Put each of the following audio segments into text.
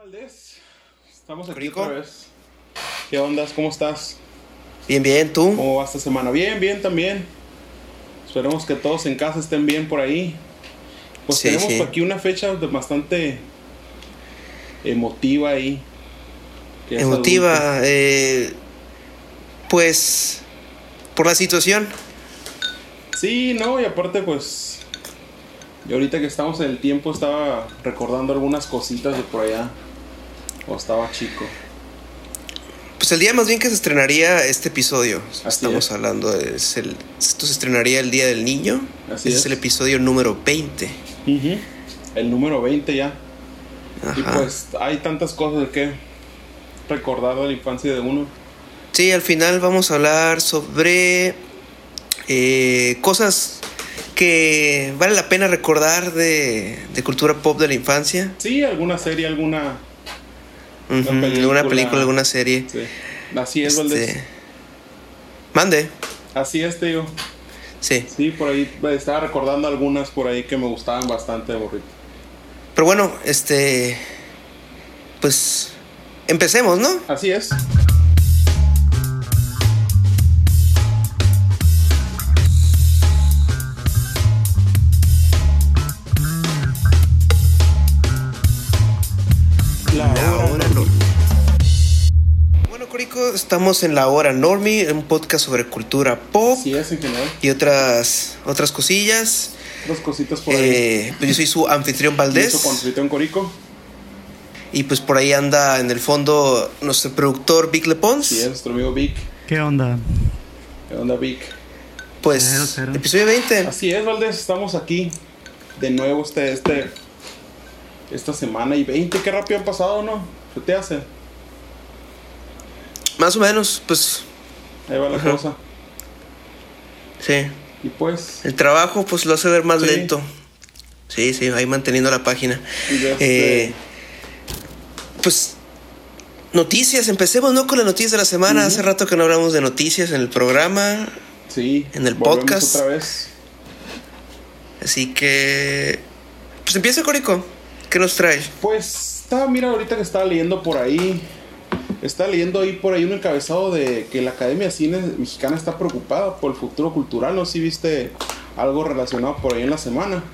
Valdés, estamos aquí otra vez. ¿Qué ondas? ¿Cómo estás? Bien, bien, ¿tú? ¿Cómo va esta semana? Bien, bien también. Esperemos que todos en casa estén bien por ahí. Pues Sí, tenemos sí. aquí una fecha bastante emotiva ahí. Emotiva, eh, pues por la situación. Sí, no, y aparte pues yo ahorita que estamos en el tiempo estaba recordando algunas cositas de por allá. O estaba chico. Pues el día más bien que se estrenaría este episodio. Así Estamos es. hablando, es el, esto se estrenaría el Día del Niño. Así Ese es. es el episodio número 20. El número 20 ya. Y Ajá. pues hay tantas cosas de que recordar de la infancia de uno. Sí, al final vamos a hablar sobre eh, cosas que vale la pena recordar de, de cultura pop de la infancia. Sí, alguna serie, alguna. Película. alguna película, alguna serie. Sí. Así es. Este, Mande. Así es, te digo. Sí. Sí, por ahí eh, estaba recordando algunas por ahí que me gustaban bastante de morrito. Pero bueno, este. Pues. Empecemos, ¿no? Así es. Estamos en la hora Normie, un podcast sobre cultura pop Así es, en general. y otras otras cosillas. Dos cositas por ahí. Eh, pues yo soy su anfitrión Valdés. En Corico. Y pues por ahí anda en el fondo nuestro productor Vic Lepons. Sí, es nuestro amigo Vic. ¿Qué onda? ¿Qué onda, Vic? Pues Cero, cero. episodio 20. Así es, Valdés, estamos aquí de nuevo este, este, esta semana y 20, qué rápido han pasado, ¿no? ¿Qué te hace? Más o menos, pues Ahí va la Ajá. cosa. sí. Y pues, El trabajo pues lo hace ver más Sí. lento. Sí, sí, ahí manteniendo la página. de este- Eh, pues noticias, empecemos ¿no? con las noticias de la semana. Hace rato que no hablamos de noticias en el programa. sí, en el podcast. otra vez. Así que. Pues empieza, Corico. ¿Qué nos trae? Pues, estaba, mira, ahorita que estaba leyendo por ahí, estaba leyendo ahí por ahí un encabezado de que la Academia de Cine Mexicana está preocupada por el futuro cultural, no si viste algo relacionado por ahí en la semana.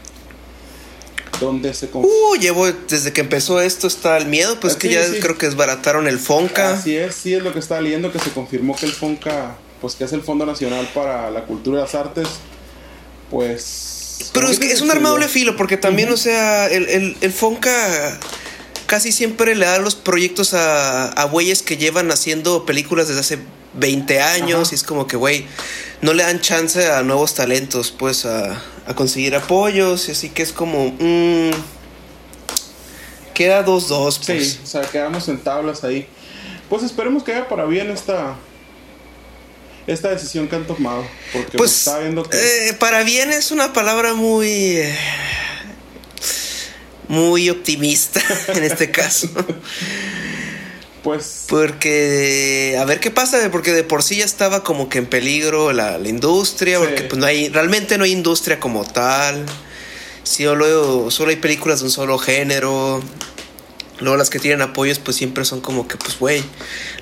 Donde se... Uh, llevo desde que empezó esto está el miedo, pues Ah, que sí, ya sí. creo que desbarataron el Fonca. Así es, sí es lo que estaba leyendo, que se confirmó que el FONCA, pues que es el Fondo Nacional para la Cultura y las Artes, pues... Pero es que es un arma doble filo, porque también, o sea, el, el, el Fonca casi siempre le da los proyectos a, a güeyes que llevan haciendo películas desde hace 20 años Ajá. y es como que, güey, no le dan chance a nuevos talentos, pues, a, a conseguir apoyos, y así que es como, mm, queda 2-2, pues. Sí, o sea, quedamos en tablas ahí. Pues esperemos que haya para bien esta... Esta decisión que han tomado. Porque pues, Pues, estaba viendo que... eh, para bien es una palabra muy... eh, muy optimista en este caso. pues... Porque a ver qué pasa, porque de por sí ya estaba como que en peligro la, la industria, Sí. porque pues no hay, realmente no hay industria como tal. Solo, solo hay películas de un solo género. Luego las que tienen apoyos pues siempre son como que pues güey,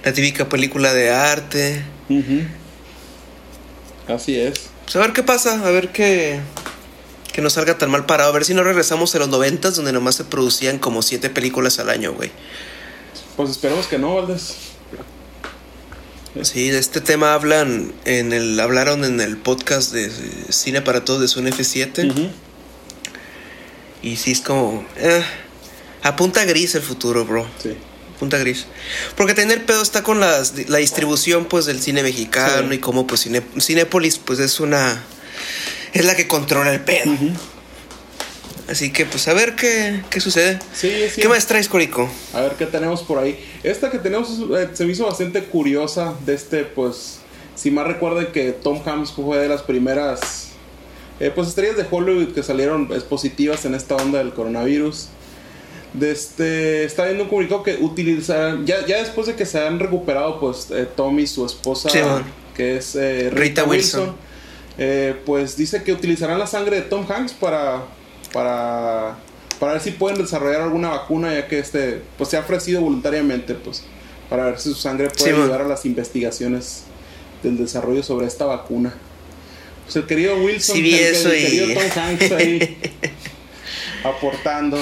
la típica película de arte. Así es. Pues a ver qué pasa, a ver qué que no salga tan mal parado, a ver si no regresamos a los noventas donde nomás se producían como siete películas al año, güey. Pues esperemos que no, Valdés. Sí, de este tema hablan en el hablaron en el podcast de Cine para Todos de Sun F7 Ujú. y sí es como eh, apunta gris el futuro, bro. Sí. Punta gris. Porque tener pedo está con las- la distribución pues del cine mexicano Sí. y como pues Cine, Cinépolis pues es una es la que controla el pedo. Así que pues a ver qué, qué sucede. Sí, sí. ¿Qué más traes, Corico? A ver qué tenemos por ahí. Esta que tenemos eh, se me hizo bastante curiosa de este, pues, si más recuerden que Tom Hanks fue de las primeras, eh, pues, estrellas de Hollywood que salieron pues, positivas en esta onda del coronavirus. De este, está viendo un comunicado que utilizarán, ya, ya después de que se han recuperado, pues, eh, Tom y su esposa, Sí, que es eh, Rita, Rita Wilson, Wilson. Eh, pues dice que utilizarán la sangre de Tom Hanks para, para, para ver si pueden desarrollar alguna vacuna, ya que este, pues se ha ofrecido voluntariamente, pues, para ver si su sangre puede Sí, man. ayudar a las investigaciones del desarrollo sobre esta vacuna. Pues el querido Wilson, Sí el, el eso y- querido Tom Hanks ahí aportando.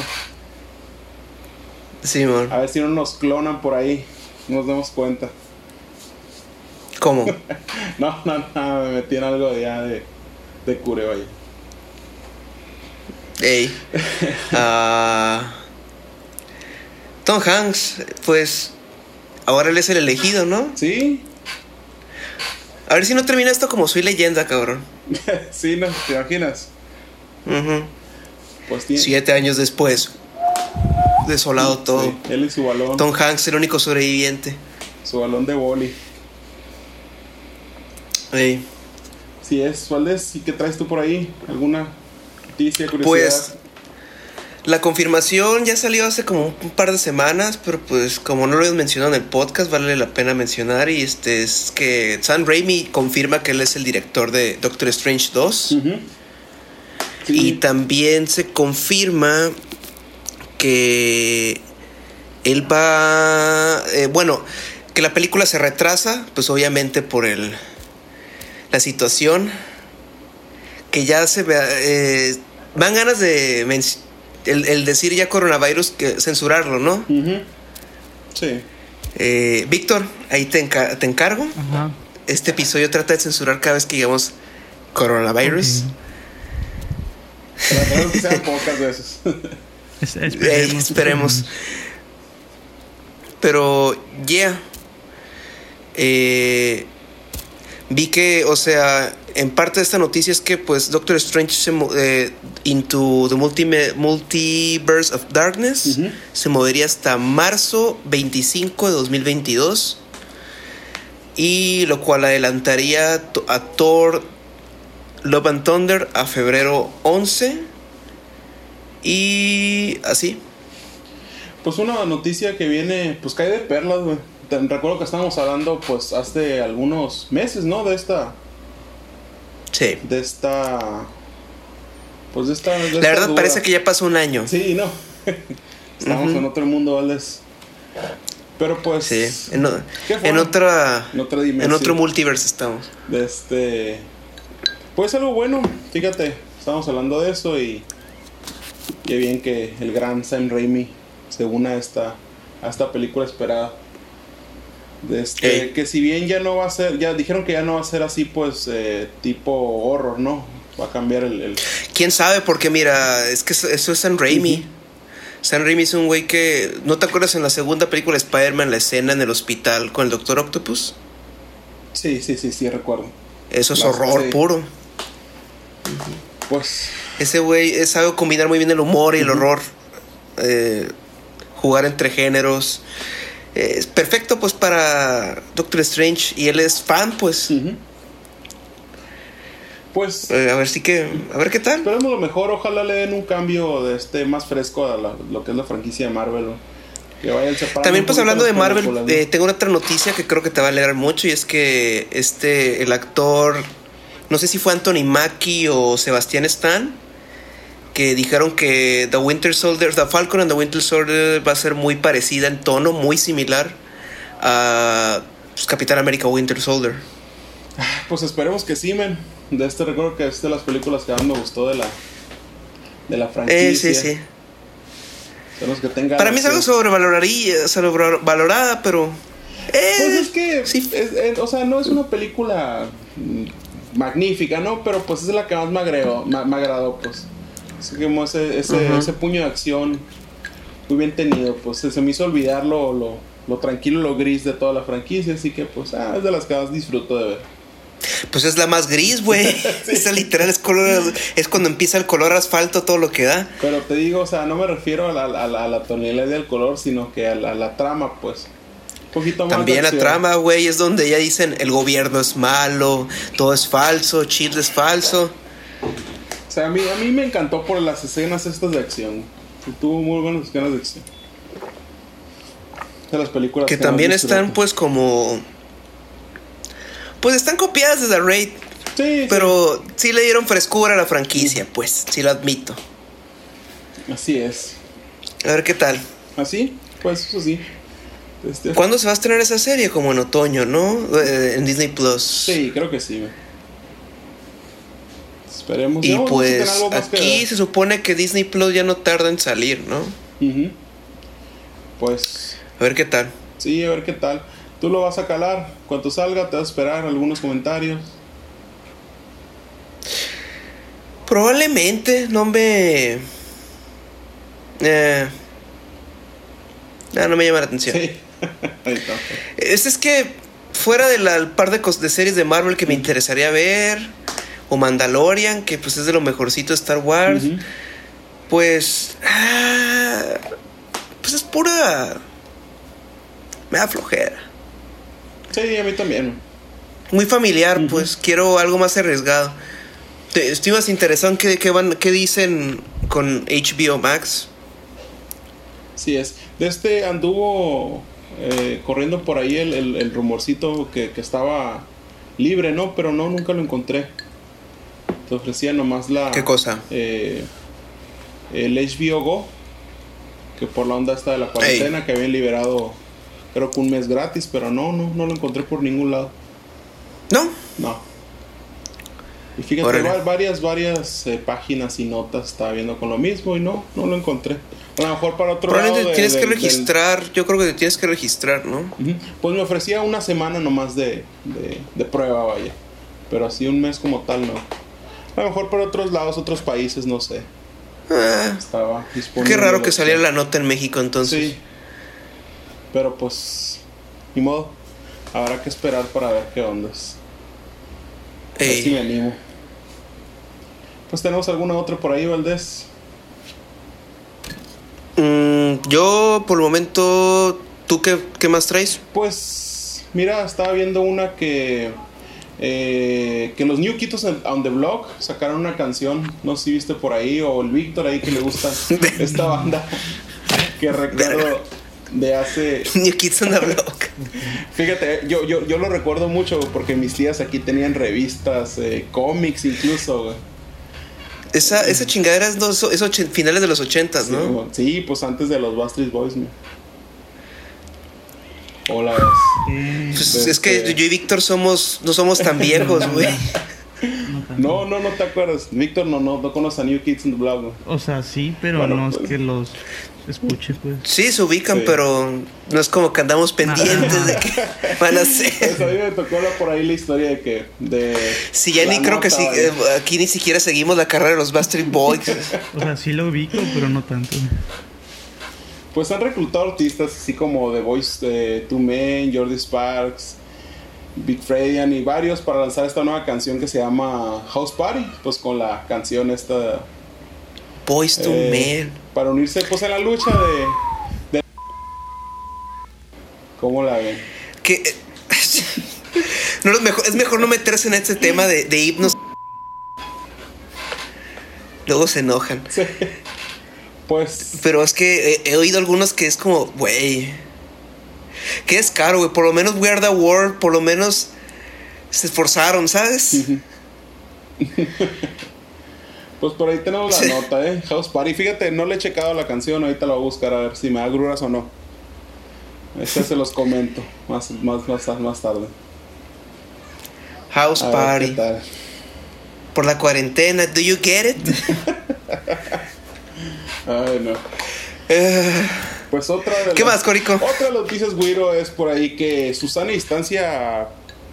Simón. A ver si no nos clonan por ahí, no nos damos cuenta. ¿Cómo? No, no, no, me metí en algo de ya de, de cureo ahí. Ey. Ah, Tom Hanks, pues. Ahora él es el elegido, ¿no? ¿Sí? A ver si no termina esto como soy leyenda, cabrón. sí, no, ¿te imaginas? Pues tiene... Siete años después. Desolado todo. Sí, él y su balón, Tom Hanks, el único sobreviviente. su balón de boli. Si es, Valdés, ¿y qué traes tú por ahí? ¿Alguna noticia, curiosidad? Pues la confirmación ya salió hace como un par de semanas, pero pues como no lo hemos mencionado en el podcast, vale la pena mencionar y este es que Sam Raimi confirma que él es el director de Doctor Strange 2 Ujú. Sí, y también se confirma que él va, eh, bueno, que la película se retrasa, pues obviamente por el la situación que ya se vea, eh, dan ganas de el, el decir ya coronavirus que censurarlo, ¿no? Sí. Eh, Víctor, ahí te, enca- te encargo. Este episodio trata de censurar cada vez que digamos coronavirus. Tratamos que sean pocas veces. Es- Ey, esperemos. esperemos. Pero, yeah. Eh, vi que, o sea, en parte de esta noticia es que, pues, Doctor Strange se eh, Into the Multime- Multiverse of Darkness se movería hasta marzo 25 de 2022. Y lo cual adelantaría a Thor Love and Thunder a febrero 11. Y así. Pues una noticia que viene, pues cae de perlas, güey. Te- Recuerdo que estábamos hablando, pues, hace algunos meses, ¿no? De esta, Sí. de esta, pues, de esta. de esta La verdad duda. parece que ya pasó un año. Sí, no. Estamos en otro mundo, Valdés. Pero pues. Sí, en, otra En otra dimensión. en otro multiverse estamos. de este pues algo bueno fíjate estamos hablando de eso y qué bien que el gran Sam Raimi se una a esta a esta película esperada este Ey. que si bien ya no va a ser ya dijeron que ya no va a ser así pues eh, tipo horror no va a cambiar el, el- ¿Quién sabe? Porque mira, es que eso, eso es San Raimi. San Raimi es un güey que... ¿No te acuerdas en la segunda película de Spider-Man la escena en el hospital con el Doctor Octopus? sí sí sí sí recuerdo Eso es La- horror sí. puro. pues Ese güey sabe combinar muy bien el humor y el horror. Eh, jugar entre géneros. Es perfecto pues para Doctor Strange. Y él es fan pues. pues Eh, a ver si que... A ver qué tal. Esperemos lo mejor, ojalá le den un cambio de este más fresco a la- lo que es la franquicia de Marvel. Que vayan También pues hablando de Marvel, eh, tengo otra noticia que creo que te va a alegrar mucho y es que este, el actor, no sé si fue Anthony Mackie o Sebastián Stan, que dijeron que The Winter Soldier, The Falcon and the Winter Soldier va a ser muy parecida en tono, muy similar a pues, Capitán América Winter Soldier. Pues esperemos que sí, men. De este recuerdo que es de las películas que más me gustó de la de la franquicia. Eh, sí, sí. Esperemos que tenga Para mí es algo sobrevalorada, pero... eh, Pues es que, sí. es- es- o sea, no es una película mm, magnífica, ¿no? Pero pues es la que más me agregó, me, me agradó, pues. Así que como ese, puño de acción muy bien tenido, pues se, se me hizo olvidar lo, lo, lo tranquilo, lo gris de toda la franquicia, así que pues ah, es de las que más disfruto de ver. Pues es la más gris, güey. Esa literal es color. Es cuando empieza el color asfalto, todo lo que da. Pero te digo, o sea, no me refiero a la, a la, a la tonalidad del color, sino que a la, a la trama, pues. Un poquito más. También la trama, güey, es donde ya dicen el gobierno es malo, todo es falso, Chile es falso. O sea, a mí, a mí me encantó por las escenas estas de acción. Tuvo muy buenas escenas de acción. De las películas Que más también están, pues, como. Pues están copiadas de The Raid, Sí, pero sí le dieron frescura a la franquicia, pues, sí lo admito. sí. Así es. A ver qué tal. ¿Así? Pues eso sí. Este, ¿Cuándo se va a estrenar esa serie? Como en otoño, ¿no? Eh, en Disney Plus. Sí, creo que sí. Esperemos. Y pues algo más aquí se supone que Disney Plus ya no tarda en salir, ¿no? Ujú. Pues A ver qué tal. sí, a ver qué tal. Tú lo vas a calar. Cuando salga, te vas a esperar algunos comentarios. Probablemente no me. Eh, no, no me llama la atención. Sí. Ahí está. Es, es que fuera de la el par de series de Marvel que me interesaría ver, o Mandalorian, que pues es de lo mejorcito de Star Wars, pues. ah, pues es pura. Me da flojera. Sí, a mí también. Muy familiar, pues quiero algo más arriesgado. Estoy más interesado en qué, qué van, qué dicen con HBO Max. Sí es. De este anduvo eh, corriendo por ahí el, el- el rumorcito que, que estaba libre, ¿no? Pero no, nunca lo encontré. Te ofrecía nomás la... ¿Qué cosa? eh, el HBO Go, que por la onda esta de la cuarentena, que habían liberado creo que un mes gratis, pero no, no, no lo encontré por ningún lado. ¿No? No. Y fíjate, Órale. varias, varias eh, páginas y notas estaba viendo con lo mismo y no, no lo encontré. A lo mejor para otro lado. Probablemente de- tienes que del- del- registrar. Yo creo que te tienes que registrar, ¿no? Pues me ofrecía una semana nomás de, de, de prueba, vaya. Pero así un mes como tal, no. A lo mejor para otros lados, otros países, no sé. Ah, Estaba disponible. qué raro que saliera la nota en México entonces. Sí. Pero pues, ni modo. Habrá que esperar para ver qué ondas. A ver Ey. si me animo. Pues tenemos alguna otra por ahí, Valdés. Mm, yo, por el momento, ¿tú qué, qué más traes? Pues, mira, estaba viendo una que. Eh, que los New Kids on the Block sacaron una canción. No sé si viste por ahí, o el Víctor ahí que le gusta esta banda. Que recuerdo de hace. New Kids on the Block. Fíjate, yo, yo, yo lo recuerdo mucho porque mis tías aquí tenían revistas, eh, cómics incluso, güey. Esa, esa chingadera es, dos, es finales de los ochentas, ¿no? Sí, pues antes de los Bastard Boys, güey. Hola. Pues Este- es que yo y Víctor somos, no somos tan viejos, güey. No. No, no, te acuerdas. Víctor no, no, no conoce a New Kids on the Block, güey. O sea, sí, pero Bueno, no pues. es que los escuche, pues. Sí, se ubican, Sí. pero no es como que andamos pendientes de que van a Pues ser. a mí me tocó por ahí la historia de que. De Si ya ni creo que sí, eh, aquí ni siquiera seguimos la carrera de los Bastard Boys. O sea, sí lo ubico, pero no tanto. Pues han reclutado artistas así como The Voice de Two Men, Jordi Sparks, Big Fredian y varios para lanzar esta nueva canción que se llama House Party. Pues con la canción esta. Boys to eh, Men. Para unirse pues en la lucha de. de- ¿Cómo la ven? Que. eh, no, es, mejor, es mejor no meterse en este tema de, de himnos. Luego se enojan. Sí. Pues. Pero es que he, he oído algunos que es como, güey. Que es caro, güey. Por lo menos We Are the World, por lo menos se esforzaron, ¿sabes? Pues por ahí tenemos la nota, ¿eh? House Party. Fíjate, no le he checado la canción, ahorita la voy a buscar a ver si me da gruras o no. Este se los comento más, más, más, más tarde. House A Party. Por la cuarentena, ¿do you get it? Ay, no. Eh, Pues otra de ¿Qué las- más, Corico? Otra de las noticias, Guiro, es por ahí que Susana Instancia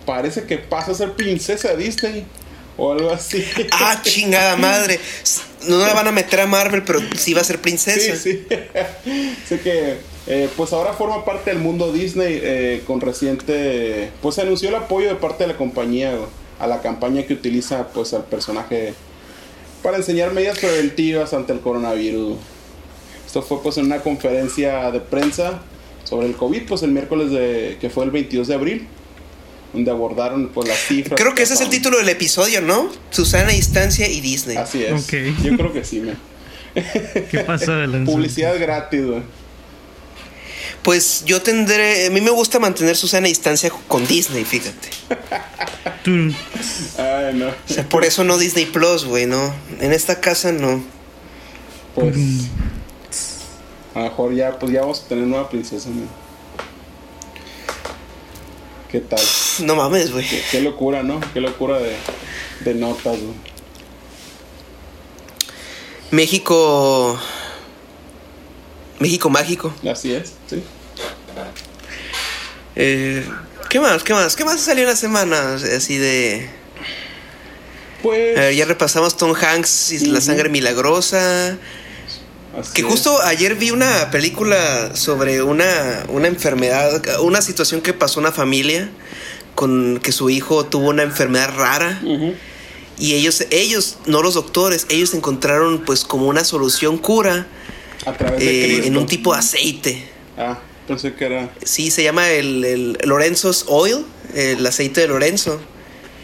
parece que pasa a ser princesa de Disney o algo así. ah, chingada madre. No la van a meter a Marvel, pero sí va a ser princesa. Sí, sí. sé que eh, pues ahora forma parte del mundo Disney eh, con reciente pues se anunció el apoyo de parte de la compañía a la campaña que utiliza pues al personaje para enseñar medidas preventivas ante el coronavirus. Esto fue pues en una conferencia de prensa sobre el COVID pues el miércoles de que fue el 22 de abril donde abordaron pues las cifras. Creo que ese es el título del episodio, ¿no? Susana Instancia y Disney. Así es. Ok. Yo creo que sí, me. ¿Qué pasa de? Publicidad gratis, güey. Pues yo tendré. A mí me gusta mantener Susana Instancia con Disney, fíjate. Ay, no. O sea, por eso no Disney Plus, güey, no. En esta casa no. Pues a lo mejor ya, pues ya vamos a tener nueva princesa, amigo. ¿Qué tal? No mames, güey. Qué, qué locura, ¿no? Qué locura de, de notas, güey. México. México mágico. Así es, sí. Eh, ¿Qué más? ¿Qué más? ¿Qué más salió en la semana? Así de. Pues. A ver, ya repasamos Tom Hanks y La sangre milagrosa. así Que es. justo ayer vi una película sobre una, una enfermedad, una situación que pasó una familia con que su hijo tuvo una enfermedad rara y ellos, ellos, no los doctores, ellos encontraron pues como una solución cura A través de eh, en un tipo de aceite. Ah, pensé que era. Sí, se llama el, el Lorenzo's Oil, el aceite de Lorenzo.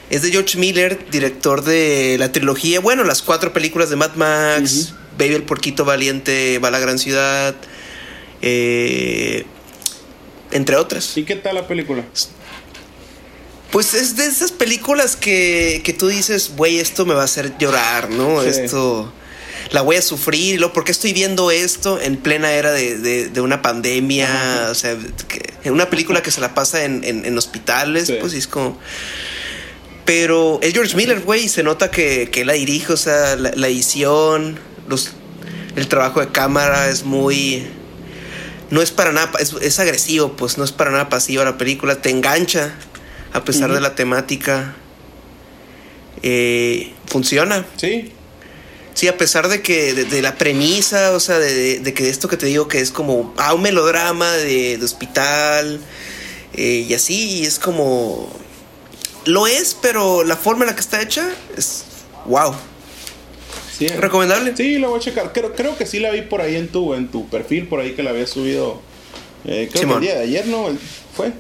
Es de George Miller, director de la trilogía, bueno, las cuatro películas de Mad Max. Baby el Porquito Valiente, Va a la Gran Ciudad, eh, entre otras. ¿Y qué tal la película? Pues es de esas películas que, que tú dices, güey, esto me va a hacer llorar, ¿no? Sí. Esto la voy a sufrir, y luego, ¿por qué estoy viendo esto en plena era de, de- de una pandemia? Ajá. O sea, en una película que se la pasa en, en- en hospitales, Sí. pues y es como... Pero es George Miller, güey, y se nota que, que la dirige, o sea, la, la edición, los, el trabajo de cámara es muy... No es para nada, es, es agresivo, pues no es para nada pasiva la película, te engancha a pesar de la temática. Eh, funciona. Sí. Sí, a pesar de que de, de la premisa, o sea, de, que esto que te digo que es como ah, un melodrama de, de hospital eh, y así, y es como lo es, pero la forma en la que está hecha es wow, sí. recomendable. Sí, lo voy a checar. Creo, creo que sí la vi por ahí en tu, en tu perfil, por ahí que la había subido. eh, creo Simón. que el día de ayer, ¿no? ¿Fue?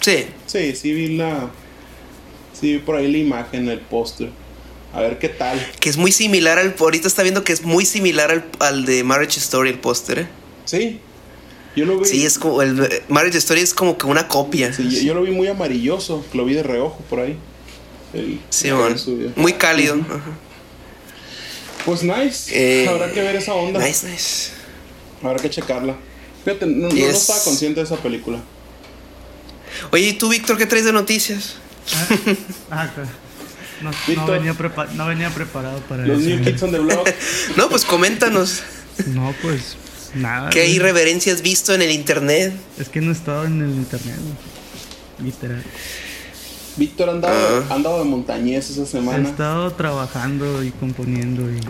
Sí, Sí, sí vi la. Sí vi por ahí la imagen, el póster. A ver qué tal. que es muy similar al ahorita está viendo que es muy similar al, al de Marriage Story el póster. ¿eh? Sí. Yo lo vi. Sí, es como el eh, Marriage Story es como que una copia. sí, yo, yo lo vi muy amarilloso. Lo vi de reojo por ahí. El- Sí, subió. Muy cálido. Ajá. Pues nice. Eh, Habrá que ver esa onda. Nice, nice. Habrá que checarla. Fíjate, no, no- estaba consciente de esa película. Oye, ¿y tú, Víctor, qué traes de noticias? Ah, ah, claro. No, no, venía prepa- no venía preparado para Los eso. New Kids on the Block. No, pues coméntanos. No, pues nada. ¿Qué güey. irreverencia has visto en el internet? Es que no he estado en el internet, güey. literal. Víctor ha andado, Ah. ha andado de montañés esa He semana. estado trabajando y componiendo y.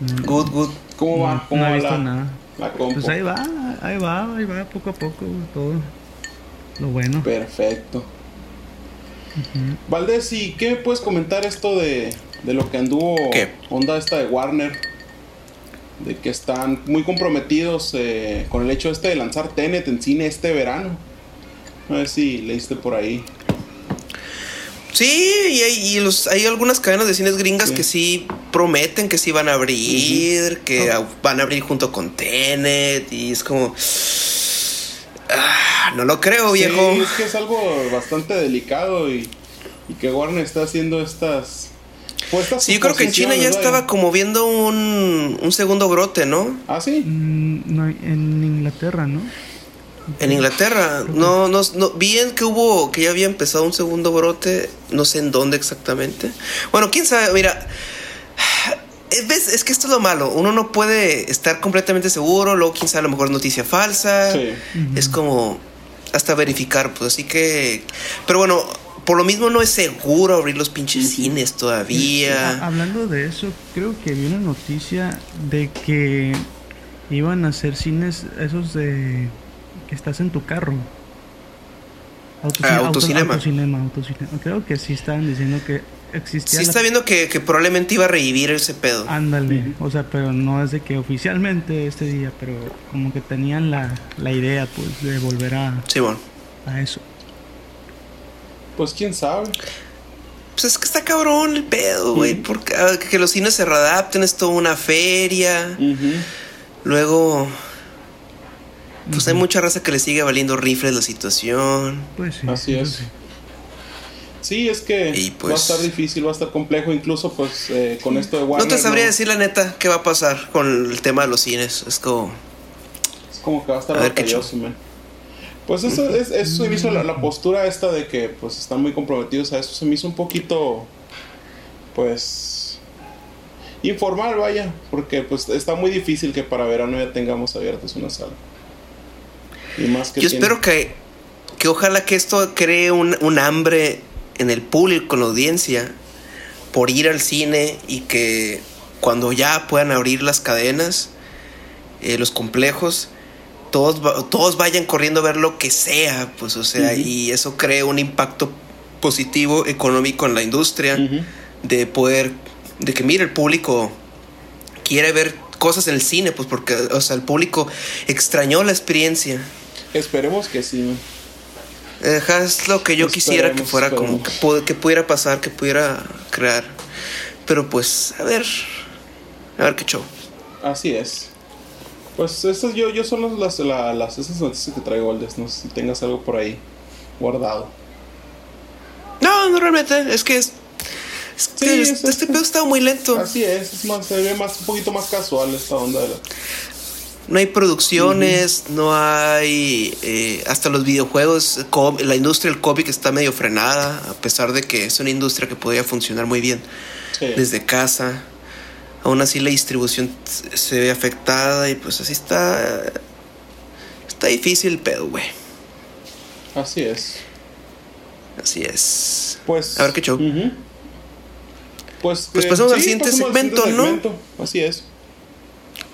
no- Good, good. ¿Cómo va? no- ¿Cómo no he visto la, nada. la? Pues ahí va, ahí va, ahí va, poco a poco, todo. Lo bueno. Perfecto. Valdés, ¿y qué me puedes comentar esto de, de lo que anduvo ¿Qué? onda esta de Warner? De que están muy comprometidos eh, con el hecho este de lanzar Tenet en cine este verano. A ver si leíste por ahí. Sí, y hay, y los, hay algunas cadenas de cines gringas Sí. que sí prometen que sí van a abrir, que Oh. a- van a abrir junto con Tenet, y es como... ah, no lo creo, viejo. Sí, es que es algo bastante delicado y, y que Warner está haciendo estas... pues, estas Sí, yo creo que en China ya estaba como viendo un, un segundo brote, ¿no? Ah, sí. Mm, no, en Inglaterra, ¿no? En Inglaterra, no, no, no, bien que hubo, que ya había empezado un segundo brote, no sé en dónde exactamente. Bueno, quién sabe, mira, ves, es que esto es lo malo, uno no puede estar completamente seguro, luego quién sabe, a lo mejor es noticia falsa, Sí. es como hasta verificar, pues así que, pero bueno, por lo mismo no es seguro abrir los pinches cines todavía. hablando de eso, creo que vi una noticia de que iban a hacer cines esos de que estás en tu carro. Ah, auto- autocinema. autocinema, autocinema. Creo que sí estaban diciendo que existía. Sí la- está viendo que, que probablemente iba a revivir ese pedo. Ándale, o sea, pero no es de que oficialmente este día, pero como que tenían la, la idea, pues, de volver a, Simón. a eso. Pues quién sabe. Pues es que está cabrón el pedo, güey. Porque ah, que los cines se readapten, es toda una feria. Luego, pues hay mucha raza que le sigue valiendo rifles la situación. Pues sí. Así es. sí. Sí, es que Y, va a pues- estar difícil, va a estar complejo, incluso pues eh, con esto de No Warner. te sabría decir la neta qué va a pasar con el tema de los cines. Es como. Es como que va a estar A ver batalloso, man. Pues eso, es, eso se me hizo la, la postura esta de que pues están muy comprometidos a eso. Se me hizo un poquito, pues, informal, vaya. Porque pues está muy difícil que para verano ya tengamos abiertos una sala. Y más que Yo tiene- espero que, que ojalá que esto cree un, un hambre en el público, en la audiencia, por ir al cine y que cuando ya puedan abrir las cadenas, eh, los complejos, todos, todos vayan corriendo a ver lo que sea, pues o sea, Ujú. y eso cree un impacto positivo económico en la industria, Ujú. de poder, de que mire, el público quiere ver cosas en el cine, pues porque, o sea, el público extrañó la experiencia. Esperemos que sí, man. Es lo que yo quisiera que Esperemos, fuera como esperemos. que, pu- que pudiera pasar, que pudiera crear. Pero pues, a ver. A ver qué show. Así es. Pues estas yo, yo son las, la- las esas noticias que traigo, Aldes. No sé si tengas algo por ahí guardado. No, no realmente, es que es. es Sí, que es- este, es- pedo está muy lento. Así es, es más, se ve más, un poquito más casual esta onda de la... No hay producciones, no hay. eh, hasta los videojuegos, la industria del cómic está medio frenada, a pesar de que es una industria que podría funcionar muy bien Sí. desde casa. Aún así la distribución se ve afectada y pues así está. Está difícil el pedo, güey. Así es. Así es. Pues... A ver qué show. Pues, Pues eh, pasamos al siguiente pasamos al segmento, ¿no? segmento. Así es.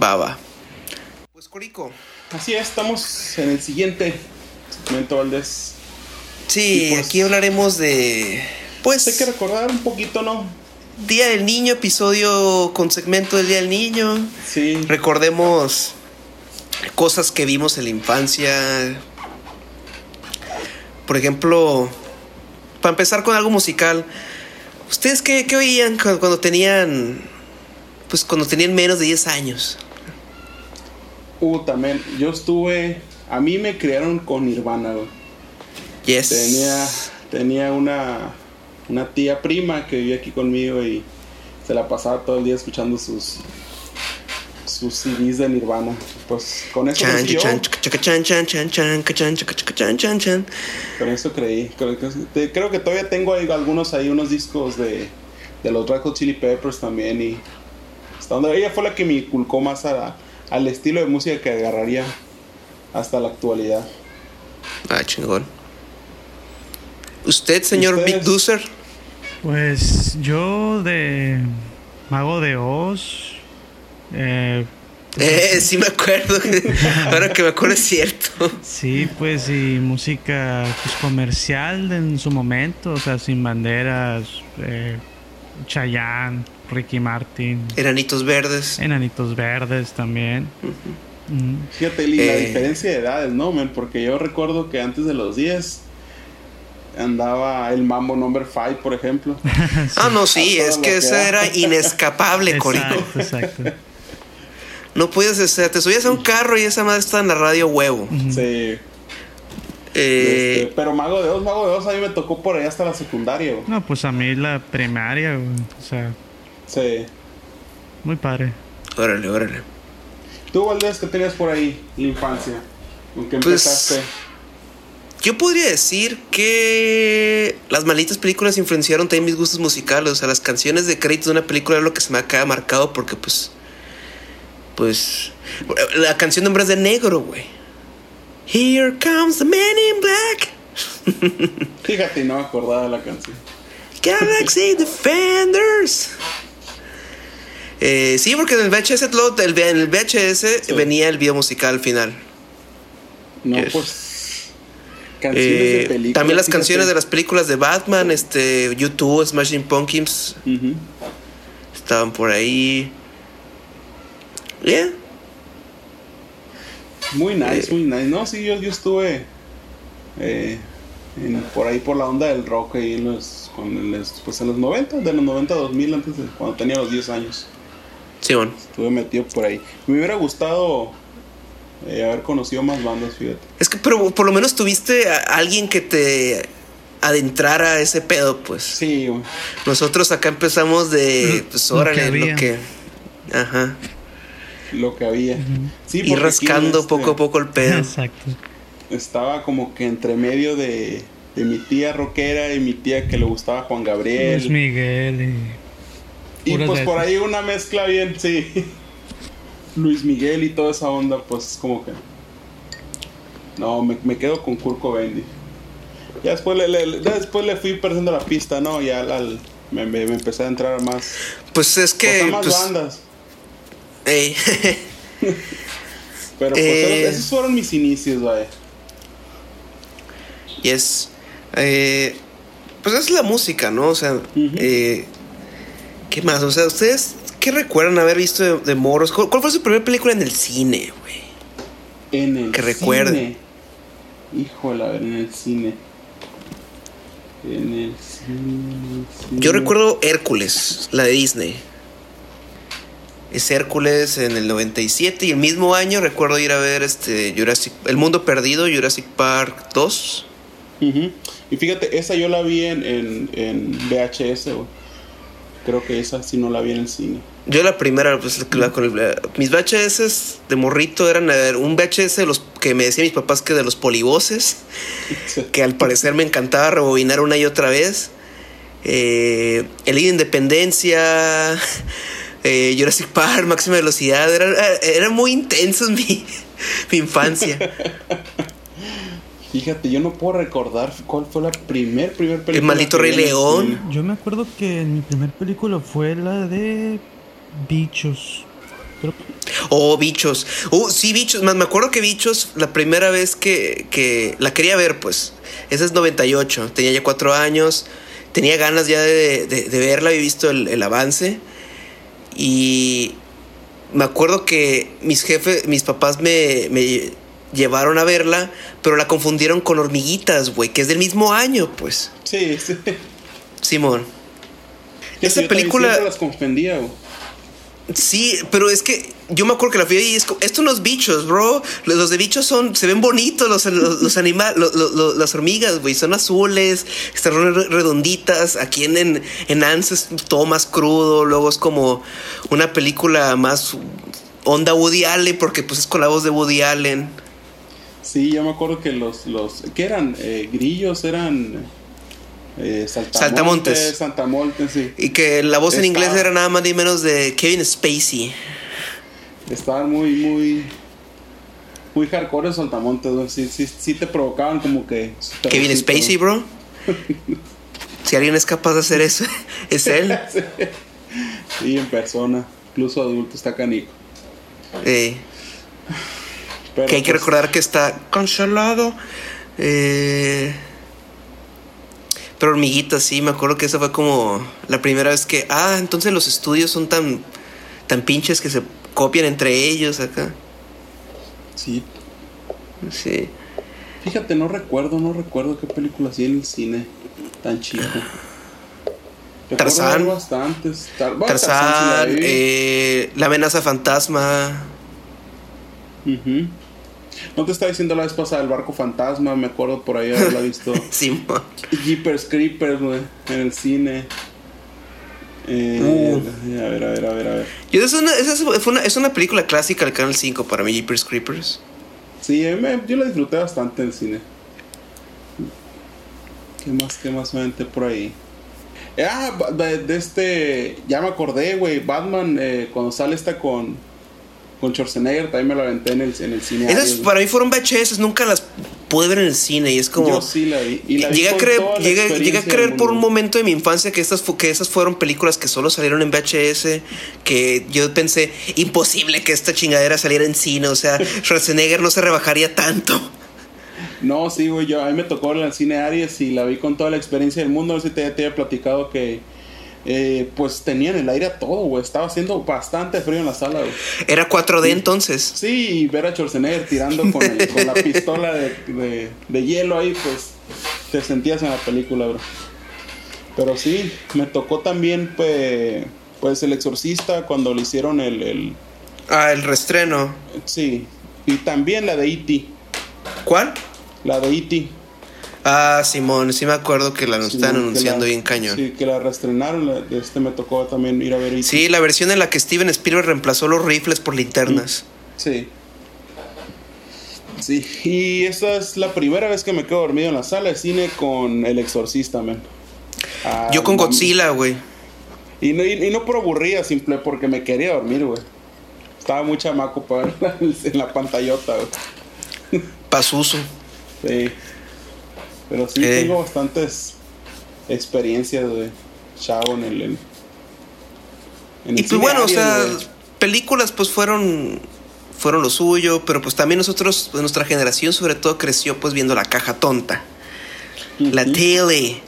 Va, va. Así es, estamos en el siguiente segmento, Valdés. Sí, pues- aquí hablaremos de. Pues. Hay que recordar un poquito, ¿no? Día del Niño, episodio con segmento del Día del Niño. Sí. Recordemos cosas que vimos en la infancia. Por ejemplo, para empezar con algo musical, ¿ustedes qué, qué oían cu- cuando tenían, pues cuando tenían menos de 10 años? Uh, también, yo estuve... A mí me criaron con Nirvana, güey. Yes. Tenía, tenía una, una tía prima que vivía aquí conmigo y se la pasaba todo el día escuchando sus sus CDs de Nirvana. Pues con eso crecí yo, con eso creí. Creo que, te- creo que todavía tengo ahí algunos ahí, unos discos de, de los Red Hot Chili Peppers también y hasta donde ella fue la que me inculcó más a la- al estilo de música que agarraría hasta la actualidad. Ah, chingón. ¿Usted, señor ¿Ustedes? Big Doozer? Pues yo de Mago de Oz. Eh, Eh, sí me acuerdo. Ahora que me acuerdo es cierto. sí, pues y música pues, comercial de- en su momento, o sea, sin banderas, eh, Chayanne, Ricky Martin, Enanitos verdes. Enanitos Verdes también. Ujú. Fíjate, y la Eh. diferencia de edades, ¿no, men? Porque yo recuerdo que antes de los 10 andaba el Mambo Number 5, por ejemplo. Ah, no, sí, es que que eso era inescapable, Corico. Exacto, exacto. No podías, o sea, te subías a un carro y esa madre estaba en la radio huevo. Sí. Eh, Este, pero Mago de Oz, Mago de Oz, a mí me tocó por ahí hasta la secundaria, güey. No, pues a mí la primaria, güey, o sea, Sí. muy padre. Órale, órale. ¿Tú, Valdés, qué tenías por ahí la infancia? ¿Con qué Pues, empezaste? Yo podría decir que las malditas películas influenciaron también mis gustos musicales. O sea, las canciones de crédito de una película es lo que se me ha quedado marcado porque, pues. Pues. La canción de Hombres de Negro, güey. Here comes the man in black. Fíjate, no me acordaba de la canción. Galaxy Defenders. Eh, sí, porque en el VHS, lo- el- en el VHS Sí. venía el video musical al final. No, Yes. pues. Canciones Eh, de películas. también las fíjate. canciones de las películas de Batman, este, YouTube, Smashing Pumpkins Ujú. estaban por ahí. Yeah. Muy nice, Eh. muy nice. No, sí, yo, yo estuve eh, en- por ahí por la onda del rock ahí en los, con el- pues en los 90, de los 90 a 2000, antes de cuando tenía los 10 años. Simón. Estuve metido por ahí. Me hubiera gustado eh, haber conocido más bandas, fíjate. Es que, pero por lo menos tuviste a alguien que te adentrar a ese pedo, pues. Sí, güey. Nosotros acá empezamos de, pues, Lo que órale, lo que... Ajá. Lo que había. Sí, Ir porque aquí, rascando este, poco a poco el pedo. Exacto. Estaba como que entre medio de, de mi tía rockera y mi tía que le gustaba Juan Gabriel. Luis Miguel y... Y Puras pues por ahí una mezcla bien, sí. Luis Miguel y toda esa onda, pues es como que. No, me, me quedo con Kurt Cobain. Ya después le, después le fui perdiendo la pista, ¿no? Ya al, al- me, me- me empecé a entrar más. Pues es pues, a que... más Pues, bandas. ey, Pero pues Eh. esos- esos fueron mis inicios, vaya. y es... eh, pues es la música, ¿no? O sea, eh, ¿qué más? O sea, ¿ustedes qué recuerdan haber visto de, de moros? ¿Cuál, cuál fue su primera película en el cine, güey? En el Que recuerde. cine. Híjole, a ver, en el cine. En el cine. en el cine. Yo recuerdo Hércules, la de Disney. Es Hércules en el 97 y el mismo año recuerdo ir a ver este Jurassic El Mundo Perdido, Jurassic Park 2. Ujú. Y fíjate, esa yo la vi en, en, en VHS, güey. Creo que esa sí no la vi en el cine. Yo la primera, pues la- con el- mis VHS de morrito eran eh, un VHS de los que me decían mis papás que de los polivoces, que al parecer me encantaba rebobinar una y otra vez. Eh, el de Independencia, eh, Jurassic Park, Máxima Velocidad, eran, eran muy intensos mi, mi infancia. Fíjate, yo no puedo recordar cuál fue la primer, primer película. El maldito Rey León. Yo me acuerdo que mi primer película fue la de Bichos. Creo que- Oh, bichos. Uh, sí, bichos. Más me acuerdo que bichos, la primera vez que, que la quería ver, pues. Esa es 98. Tenía ya cuatro años. Tenía ganas ya de, de- de verla. Había visto el, el avance. Y me acuerdo que mis jefes, mis papás me, me llevaron a verla, pero la confundieron con hormiguitas, güey, que es del mismo año, pues. Sí, sí. Simón. Fíjate, Esa yo película- las confundía, güey. Sí, pero es que yo me acuerdo que la fui y es como, estos no es bichos, bro. Los, los de bichos son, se ven bonitos, los, los, los animales, las hormigas, güey, son azules, están re- redonditas. Aquí en, en, en Ants es todo más crudo, luego es como una película más onda Woody Allen, porque pues es con la voz de Woody Allen. Sí, yo me acuerdo que los, los ¿qué eran? Eh, grillos, eran eh, saltamontes. Saltamontes. Sí. Y que la voz en inglés era nada más ni menos de Kevin Spacey. Estaban muy, muy, muy hardcore esos saltamontes, güey. Sí, sí, sí te provocaban como que... Kevin Spacey, ¿no? bro. Si alguien es capaz de hacer eso, es él. Sí, en persona. Incluso adulto está canico. Eh, Pero, que hay que pues, recordar que está cancelado. Eh, pero hormiguitas, sí, me acuerdo que esa fue como la primera vez que. Ah, entonces los estudios son tan, tan pinches que se copian entre ellos acá. Sí. Sí. Fíjate, no recuerdo, no recuerdo qué película hacía en el cine tan chico. Tarzán. bastantes. Tar- bueno, Tarzán, la eh, La amenaza fantasma. Ujú. No te estaba diciendo la vez pasada el barco fantasma, me acuerdo por ahí haberla visto. Simón. Jeepers Creepers, güey, en el cine. Eh, Uh. A ver, a ver, a ver, a ver. Yo, es, una, esa fue una, es una película clásica del Canal 5 para mí, Jeepers Creepers. Sí, mí me- yo la disfruté bastante en el cine. ¿Qué más, qué más me aventé por ahí? Eh, Ah, de este. Ya me acordé, güey. Batman, eh, cuando sale esta con. Con Schwarzenegger, también me la aventé en el, en el cine. Esas para mí fueron VHS, nunca las pude ver en el cine y es como... Yo sí la vi. Y la vi Llegué a creer, llegué, llegué a experiencia creer por un momento de mi infancia que estas, que esas fueron películas que solo salieron en VHS, que yo pensé, imposible que esta chingadera saliera en cine, o sea, Schwarzenegger no se rebajaría tanto. No, sí, güey, yo a mí me tocó en el cine Aries y la vi con toda la experiencia del mundo. A ver si te, te había platicado que eh, pues tenían el aire a todo, güey. Estaba haciendo bastante frío en la sala, güey. Era 4D entonces. Sí, y ver a Schwarzenegger tirando con, el- con la pistola de, de- de hielo ahí, pues te sentías en la película, bro. Pero sí, me tocó también, pues, pues el exorcista cuando le hicieron el, el- Ah, el restreno. Sí, y también la de E.T. ¿Cuál? La de E.T. Ah, Simón, sí me acuerdo que la Sí, están anunciando la- bien cañón. Sí, que la reestrenaron. la- Este me tocó también ir a ver. y- Sí, la versión en la que Steven Spielberg reemplazó los rifles por linternas. Sí. Sí, y esta es la primera vez que me quedo dormido en la sala de cine con El Exorcista, man. Ah, Yo con Godzilla, güey. Y no, y, y no por aburrida, simple porque me quería dormir, güey. Estaba muy chamaco para en la pantallota, güey. Pasuso. Sí. Pero sí, Eh. tengo bastantes experiencias de chavo en el. En, en Y el pues bueno, o sea, películas pues fueron fueron lo suyo, pero pues también nosotros, nuestra generación sobre todo creció pues viendo la caja tonta, la tele.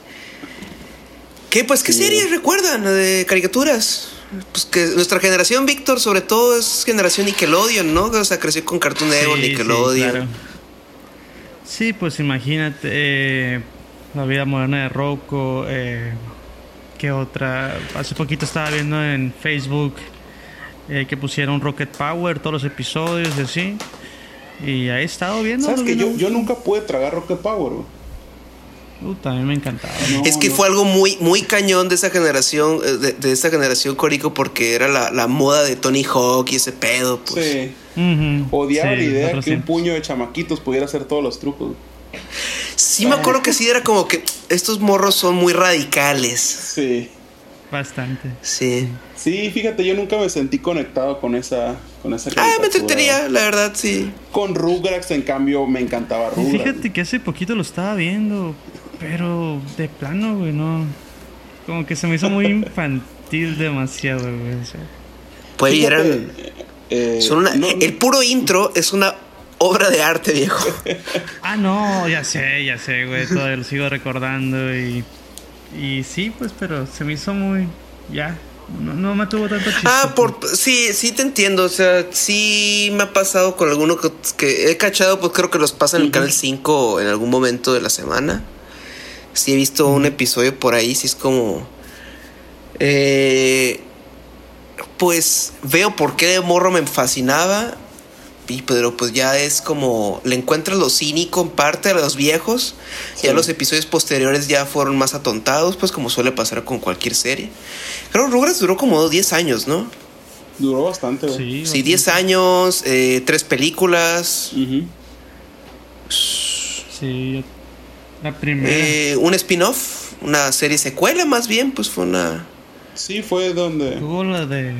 ¿Qué pues qué Sí. series recuerdan de caricaturas? Pues que nuestra generación, Víctor, sobre todo es generación Nickelodeon, ¿no? O sea, creció con Cartoon Network, Sí, Nickelodeon. Sí, claro. Sí, pues imagínate eh, la vida moderna de Rocco. Eh, ¿Qué otra? Hace poquito estaba viendo en Facebook eh, que pusieron Rocket Power, todos los episodios y así. Y ahí he estado viendo. ¿Sabes que yo, yo nunca pude tragar Rocket Power, también me encantaba. No, Es que no. fue algo muy, muy cañón de esa generación, eh, de, de esta generación Corico, porque era la, la moda de Tony Hawk y ese pedo, pues. Sí. Odiaba sí, la idea que un puño de chamaquitos pudiera hacer todos los trucos. Sí me acuerdo que sí era como que estos morros son muy radicales. Sí. Bastante. Sí. Sí, fíjate, yo nunca me sentí conectado con esa con esa Ah, me entretenía, la verdad, sí. Con Rugrats, en cambio, me encantaba Y Rugrats. fíjate que hace poquito lo estaba viendo, pero de plano, güey, no. Como que se me hizo muy infantil demasiado, güey. o sea. Pues Fíjate, eran. Eh, son una- no- el puro intro es una obra de arte, viejo. Ah, no, ya sé, ya sé, güey. Todavía lo sigo recordando y. Y sí, pues, pero se me hizo muy. Ya. No, no me tuvo tanto chiste. Ah, por sí, sí te entiendo. O sea, sí me ha pasado con alguno que, que he cachado, pues creo que los pasan en el canal 5 en algún momento de la semana. Sí he visto un episodio por ahí, sí es como. Eh, pues veo por qué de morro me fascinaba. Y pero pues ya es como. Le encuentras lo cínico en parte a los viejos. Ya los episodios posteriores ya fueron más atontados, pues como suele pasar con cualquier serie. Creo que Rugrats duró como 10 años, ¿no? Duró bastante, güey. Sí, Sí, 10 años, eh, tres películas, Ujú. Sí, la primera. eh, un spin-off, una serie secuela más bien, pues fue una... Sí, fue donde. Tuvo la de.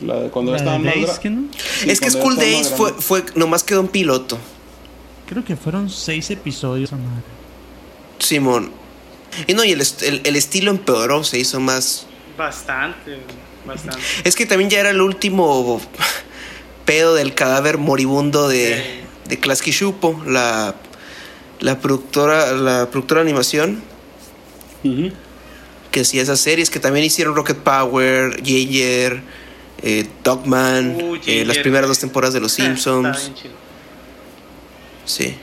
La de cuando la estaban de más Days, gra- ¿que no? Sí, es que School Days fue, fue, nomás quedó un piloto, Creo que fueron seis episodios. Simón. Y no, y el, el- el estilo empeoró, se hizo más... Bastante, bastante. Es que también ya era el último pedo del cadáver moribundo de, de Klasky Shupo, la, la productora, la productora de animación. Ujú. Que hacía esas series, que también hicieron Rocket Power, Ginger, eh, Dogman, Uh, eh, las primeras dos temporadas de Los Está Simpsons. sí.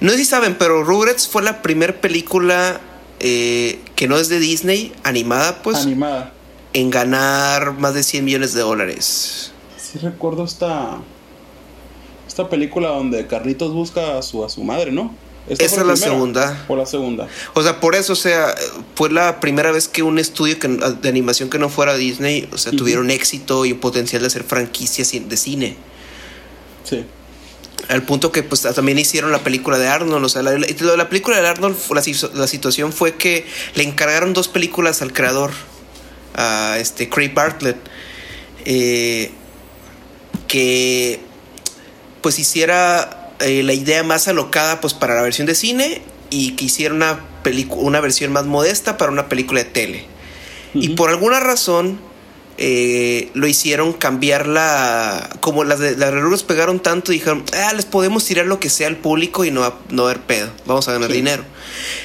No sé si saben, pero Rugrats fue la primera película eh, que no es de Disney, animada, pues, Animada. en ganar más de 100 millones de dólares. Sí recuerdo esta. Esta película donde Carlitos busca a su, a su madre, ¿no? ¿Esta Esa es la segunda. O la segunda. O sea, por eso, o sea, fue la primera vez que un estudio que- de animación que no fuera Disney, o sea, tuvieron éxito y un potencial de hacer franquicias de cine. Sí. Al punto que pues también hicieron la película de Arnold. O sea, la, la- la película de Arnold, la situación fue que le encargaron dos películas al creador, a este Craig Bartlett, eh, que pues hiciera eh, la idea más alocada pues para la versión de cine y que hiciera una, una versión más modesta para una película de tele. Y por alguna razón eh, lo hicieron cambiar la. Como las de las Rugrats pegaron tanto, dijeron, ah, les podemos tirar lo que sea al público y no, va- no va a haber pedo, vamos a ganar Sí. dinero.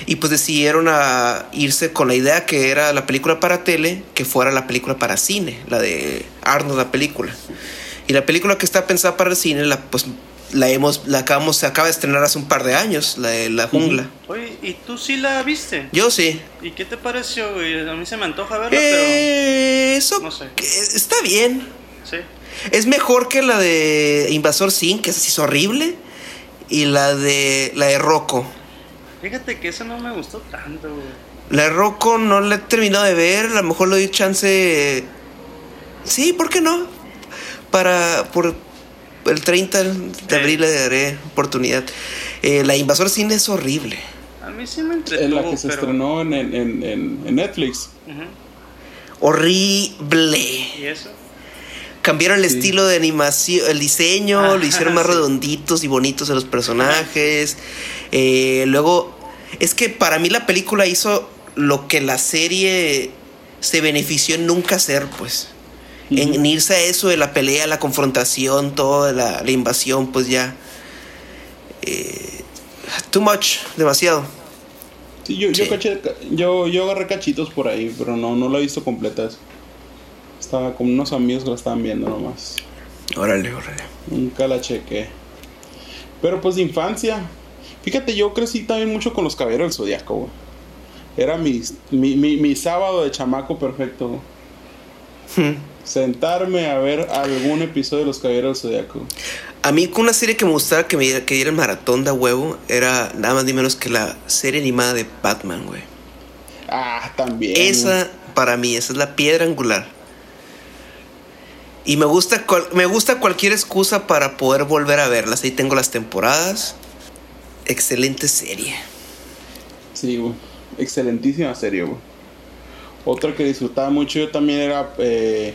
Y pues decidieron a irse con la idea que era la película para tele, que fuera la película para cine, la de Arnold, la película. Y la película que está pensada para el cine, la, pues la hemos, la acabamos, se acaba de estrenar hace un par de años, la de La Jungla. Oye, ¿y tú sí la viste? Yo sí. ¿Y qué te pareció, güey? A mí se me antoja verla, Eh, eso no sé. está bien. pero... Sí. Es mejor que la de Invasor Sim, que esa es horrible. Y la de la de Rocco. Fíjate que eso no me gustó tanto, güey. La de Rocco no la he terminado de ver. A lo mejor le doy chance. Sí, ¿por qué no? Para. Por el 30 de abril le daré oportunidad. Eh, la Invasor Cine es horrible. A mí sí me entretuvo, En la que se pero... estrenó en, en, en, Netflix. Horrible. ¿Y eso? Cambiaron el Sí. estilo de animación, el diseño, Ah, lo hicieron más sí. redonditos y bonitos a los personajes. Eh, luego, es que para mí la película hizo lo que la serie se benefició en nunca hacer, pues. En, irse a eso de la pelea, la confrontación, toda la, la invasión, pues ya. eh, too much, demasiado. Sí, yo, yo, caché- yo, yo agarré cachitos por ahí, pero no, no la he visto completa. Estaba con unos amigos que la estaban viendo nomás. Órale, órale. Nunca la chequé. Pero pues de infancia. Fíjate, yo crecí también mucho con los caballeros del zodiaco, güey. Era mi, mi, mi, mi sábado de chamaco perfecto, güey. Hmm. Sentarme a ver algún episodio de los caballeros del zodiaco. A mí con una serie que me gustaba que me diera, que diera el maratón de huevo era nada más ni menos que la serie animada de Batman, güey. Ah, también. Esa, para mí, esa es la piedra angular. Y me gusta, cual- me gusta cualquier excusa para poder volver a verlas. Ahí tengo las temporadas. Excelente serie. Sí, güey. Excelentísima serie, güey. Otra que disfrutaba mucho yo también era eh,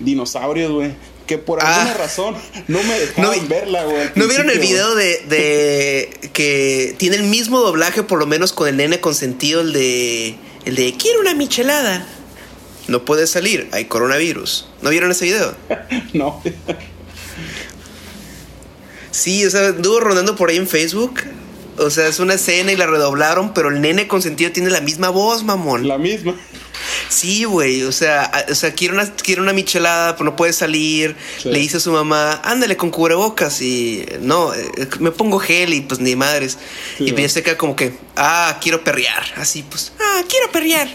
Dinosaurios, güey. Que por Ah. alguna razón no me dejaban vi- verla, güey. ¿No vieron el video de, de que tiene el mismo doblaje, por lo menos con el nene consentido, el de el de quiero una michelada? No puede salir, hay coronavirus. ¿No vieron ese video? No. Sí, o sea, anduvo rondando por ahí en Facebook. O sea, es una escena y la redoblaron, pero el nene consentido tiene la misma voz, mamón. la misma. Sí, güey, o sea, o sea, quiere una, quiere una michelada, pero no puede salir. Sí. Le dice a su mamá, ándale con cubrebocas y no, eh, me pongo gel y pues ni madres. Sí, y se queda como que, ah, quiero perrear. Así pues, ah, quiero perrear.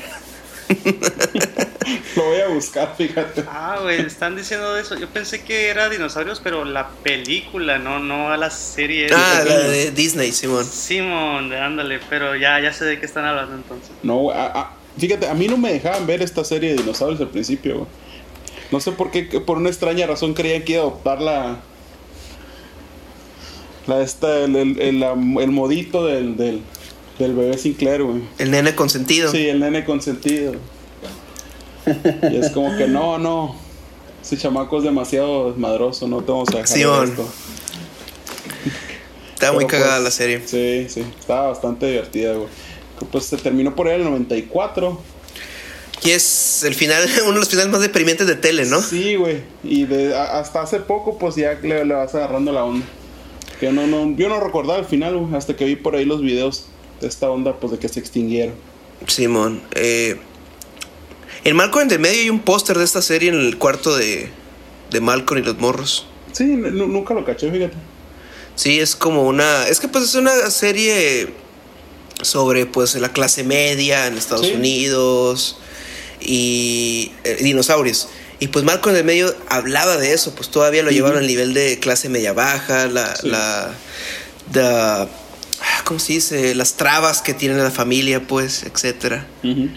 Lo voy a buscar, fíjate. Ah, güey, están diciendo eso. Yo pensé que era dinosaurios, pero la película, no, no a la serie. Ah, la de Disney, Simón. Simón, ándale, pero ya, ya sé de qué están hablando entonces. No, güey, ah, ah, fíjate, a mí no me dejaban ver esta serie de dinosaurios al principio, güey. No sé por qué, por una extraña razón creían que iba a adoptar la. La esta, el, el, el, modito del, del, del bebé Sinclair, güey. El nene consentido. Sí, el nene consentido. Y es como que no, no. Ese chamaco es demasiado desmadroso, no te vamos a dejar Simón. esto. Está muy Pero, cagada pues, la serie. Sí, sí, estaba bastante divertida, güey. Pues se terminó por ahí en el 94. Y es el final, uno de los finales más deprimentes de tele, ¿no? Sí, güey. Y de, hasta hace poco, pues ya le, le vas agarrando la onda. Que no, no, yo no recordaba el final, güey, hasta que vi por ahí los videos de esta onda, pues de que se extinguieron. Simón. Eh, en Malcolm de medio hay un póster de esta serie en el cuarto de, de Malcolm y los morros. Sí, nunca lo caché, fíjate. Sí, es como una. Es que pues es una serie sobre pues la clase media en Estados Sí. Unidos y eh, dinosaurios. Y pues Malcolm de medio hablaba de eso, pues todavía lo llevaron al nivel de clase media baja, la, Sí. la, ¿cómo se dice? Las trabas que tiene la familia, pues, etcétera. Ujú.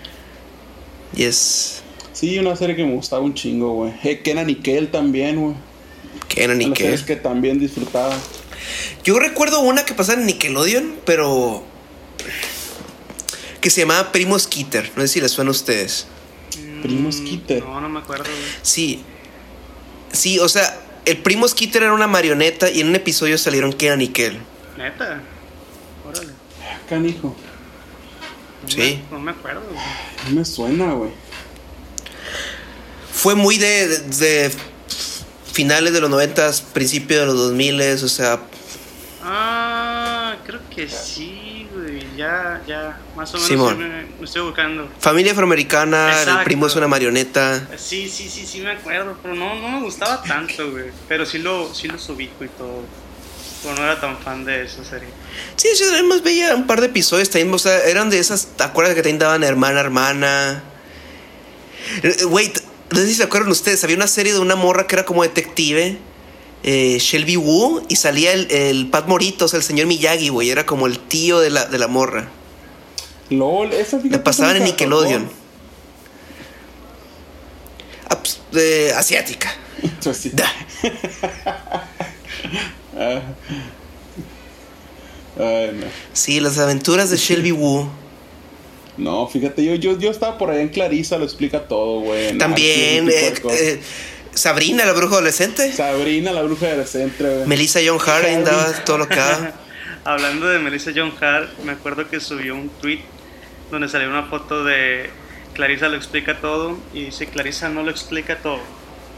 Y es Sí, una serie que me gustaba un chingo, güey. Eh, Kenan y Kel también, güey. Kenan y Las Kel. series que también disfrutaba. Yo recuerdo una que pasaba en Nickelodeon, pero. que se llamaba Primo Skitter. No sé si les suena a ustedes. Primo Mm, Skitter. No, no me acuerdo, güey. Sí. Sí, o sea, el Primo Skitter era una marioneta y en un episodio salieron Kenan y Kel. Neta. Canijo. Sí. No me acuerdo, güey. No me suena, güey. Fue muy de, de- de finales de los noventas, principios de los 2000 o sea, Ah, creo que sí, güey. Ya, ya. Más o menos Simón. me, me estoy buscando. familia afroamericana, el primo es una marioneta. Sí, sí, sí, sí me acuerdo, pero no, no me gustaba tanto, güey. Pero sí lo, sí los ubico y todo. Pero no era tan fan de esa serie. Sí, sí, además veía un par de episodios también, o sea, eran de esas, ¿te acuerdas que también daban hermana, hermana? Eh, Güey, t- no sé si se acuerdan ustedes, había una serie de una morra que era como detective eh, Shelby Woo y salía el, el Pat Morito, o sea, el señor Miyagi, güey. Era como el tío de la, de la morra. LOL, esa La pasaban en Nickelodeon. Ah, pues, de asiática. Sí. Da. Ah. Ay, no. Sí, las aventuras de Shelby Woo. No, fíjate, yo, yo, yo estaba por ahí en Clarisa, lo explica todo, güey. También eh, eh, Sabrina, la bruja adolescente. Sabrina, la bruja centro, güey. Melissa John Hart ahí andaba todo lo que. Hablando de Melissa John Hart, me acuerdo que subió un tweet donde salió una foto de Clarisa lo explica todo y dice Clarisa no lo explica todo,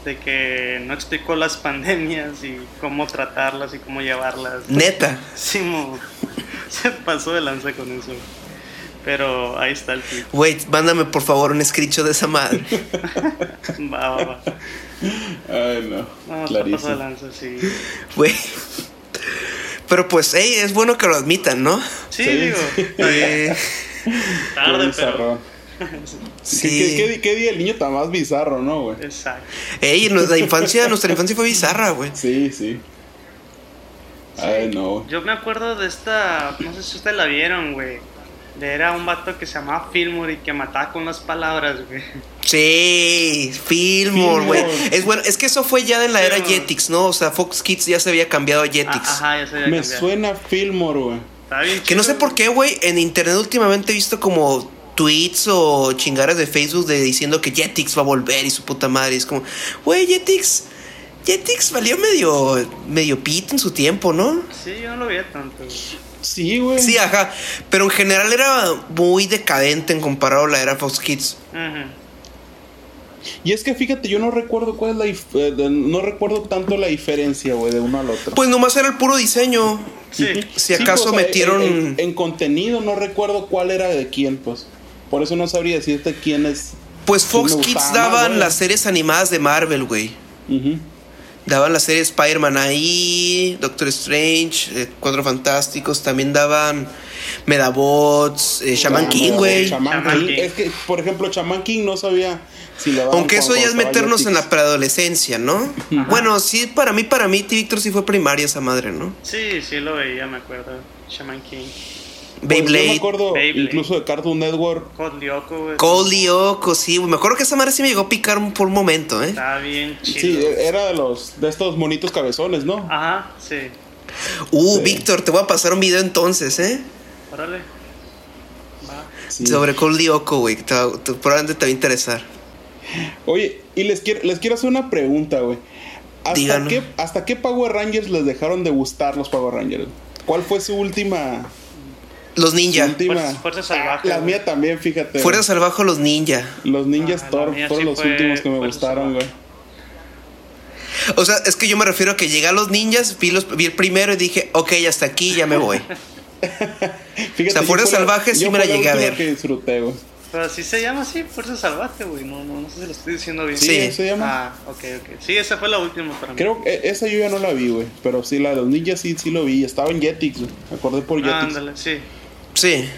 de que no explicó las pandemias y cómo tratarlas y cómo llevarlas. Neta. Sí, mo- se pasó de lanza con eso. Pero ahí está el tweet. Wait, mándame por favor un screenshot de esa madre. Va, va, va. Ay, no. No, está pasado de lanza, sí. Güey. Pero pues, hey, es bueno que lo admitan, ¿no? Sí, Sí. digo, bien. Eh, tarde, pero. sí. ¿Qué, qué, qué- qué día el niño tan más bizarro, no, güey? Exacto. Ey, nuestra infancia, nuestra infancia fue bizarra, güey. Sí, sí. Ay, no. Yo me acuerdo de esta, no sé si ustedes la vieron, güey. De Era un vato que se llamaba Fillmore y que mataba con las palabras, güey. Sí, Fillmore, güey. Es bueno, es que eso fue ya en la era. Jetix, ¿no? O sea, Fox Kids ya se había cambiado a Ah, Jetix. Ajá, ya se había Me cambiado. suena Fillmore, güey. Que no sé por qué, güey, en internet últimamente he visto como tweets o chingaras de Facebook de diciendo que Jetix va a volver y su puta madre. Es como, güey, Jetix, Jetix valió medio, medio pit en su tiempo, ¿no? Sí, yo no lo veía tanto, güey. Sí, güey. Sí, ajá. Pero en general era muy decadente en comparado a la era Fox Kids. Ujú. Y es que fíjate, yo no recuerdo cuál es la eh, no recuerdo tanto la diferencia, güey, de uno al otro. Pues nomás era el puro diseño. Sí. Si Sí, acaso pues, metieron. En, en- en contenido no recuerdo cuál era de quién, pues. Por eso no sabría decirte quién es. Pues Fox Kids más, daban las series animadas de Marvel, güey. Daban la serie Spider-Man ahí, Doctor Strange, eh, Cuatro Fantásticos, también daban Medabots, eh, Shaman King, güey. Shaman Shaman King. King. Es que, por ejemplo, Shaman King no sabía si daban Aunque eso ya es meternos en la preadolescencia, ¿no? Bueno, sí, para mí, para mí, T. Víctor sí fue primaria esa madre, ¿no? Sí, sí lo veía, me acuerdo. Shaman King. Pues yo me Beyblade, acuerdo Beyblade. incluso de Cartoon Network. Code Lyoko, güey. Cold Lyoko, sí, güey. Me acuerdo que esa madre sí me llegó a picar un- por un momento, ¿eh? Estaba bien chido. Sí, era de los de estos monitos cabezones, ¿no? Ajá, sí. Uh, Sí. Víctor, te voy a pasar un video entonces, ¿eh? Órale. Va. Sí. Sobre Cold Lyoko, güey. Probablemente te va a interesar. Oye, y les quiero, les quiero hacer una pregunta, güey. ¿Hasta qué, ¿Hasta qué Power Rangers les dejaron de gustar los Power Rangers? ¿Cuál fue su última? Los ninja. última? Fuerza- Fuerza Salvaje, La güey. mía también, fíjate. Fuerza salvaje los ninja. Los Ninjas Ah, Thor fueron sí los fue últimos que me gustaron, güey. O sea, es que yo me refiero a que llegué a los ninjas, vi, los, vi el primero y dije, ok, hasta aquí ya me voy. Fíjate, O sea, yo Fuerza Salvaje sí me la llegué a última ver. que disfruté, güey. Pero así se llama así, Fuerza Salvaje, güey. No, no, no sé si lo estoy diciendo bien. Sí, Sí. se llama. Ah, ok, ok. Sí, esa fue la última para mí. Creo que esa yo ya no la vi, güey. Pero sí, la de los ninjas sí, sí lo vi. Estaba en Jetix, güey. Acordé por Jetix. Ah, ándale, sí. Sí.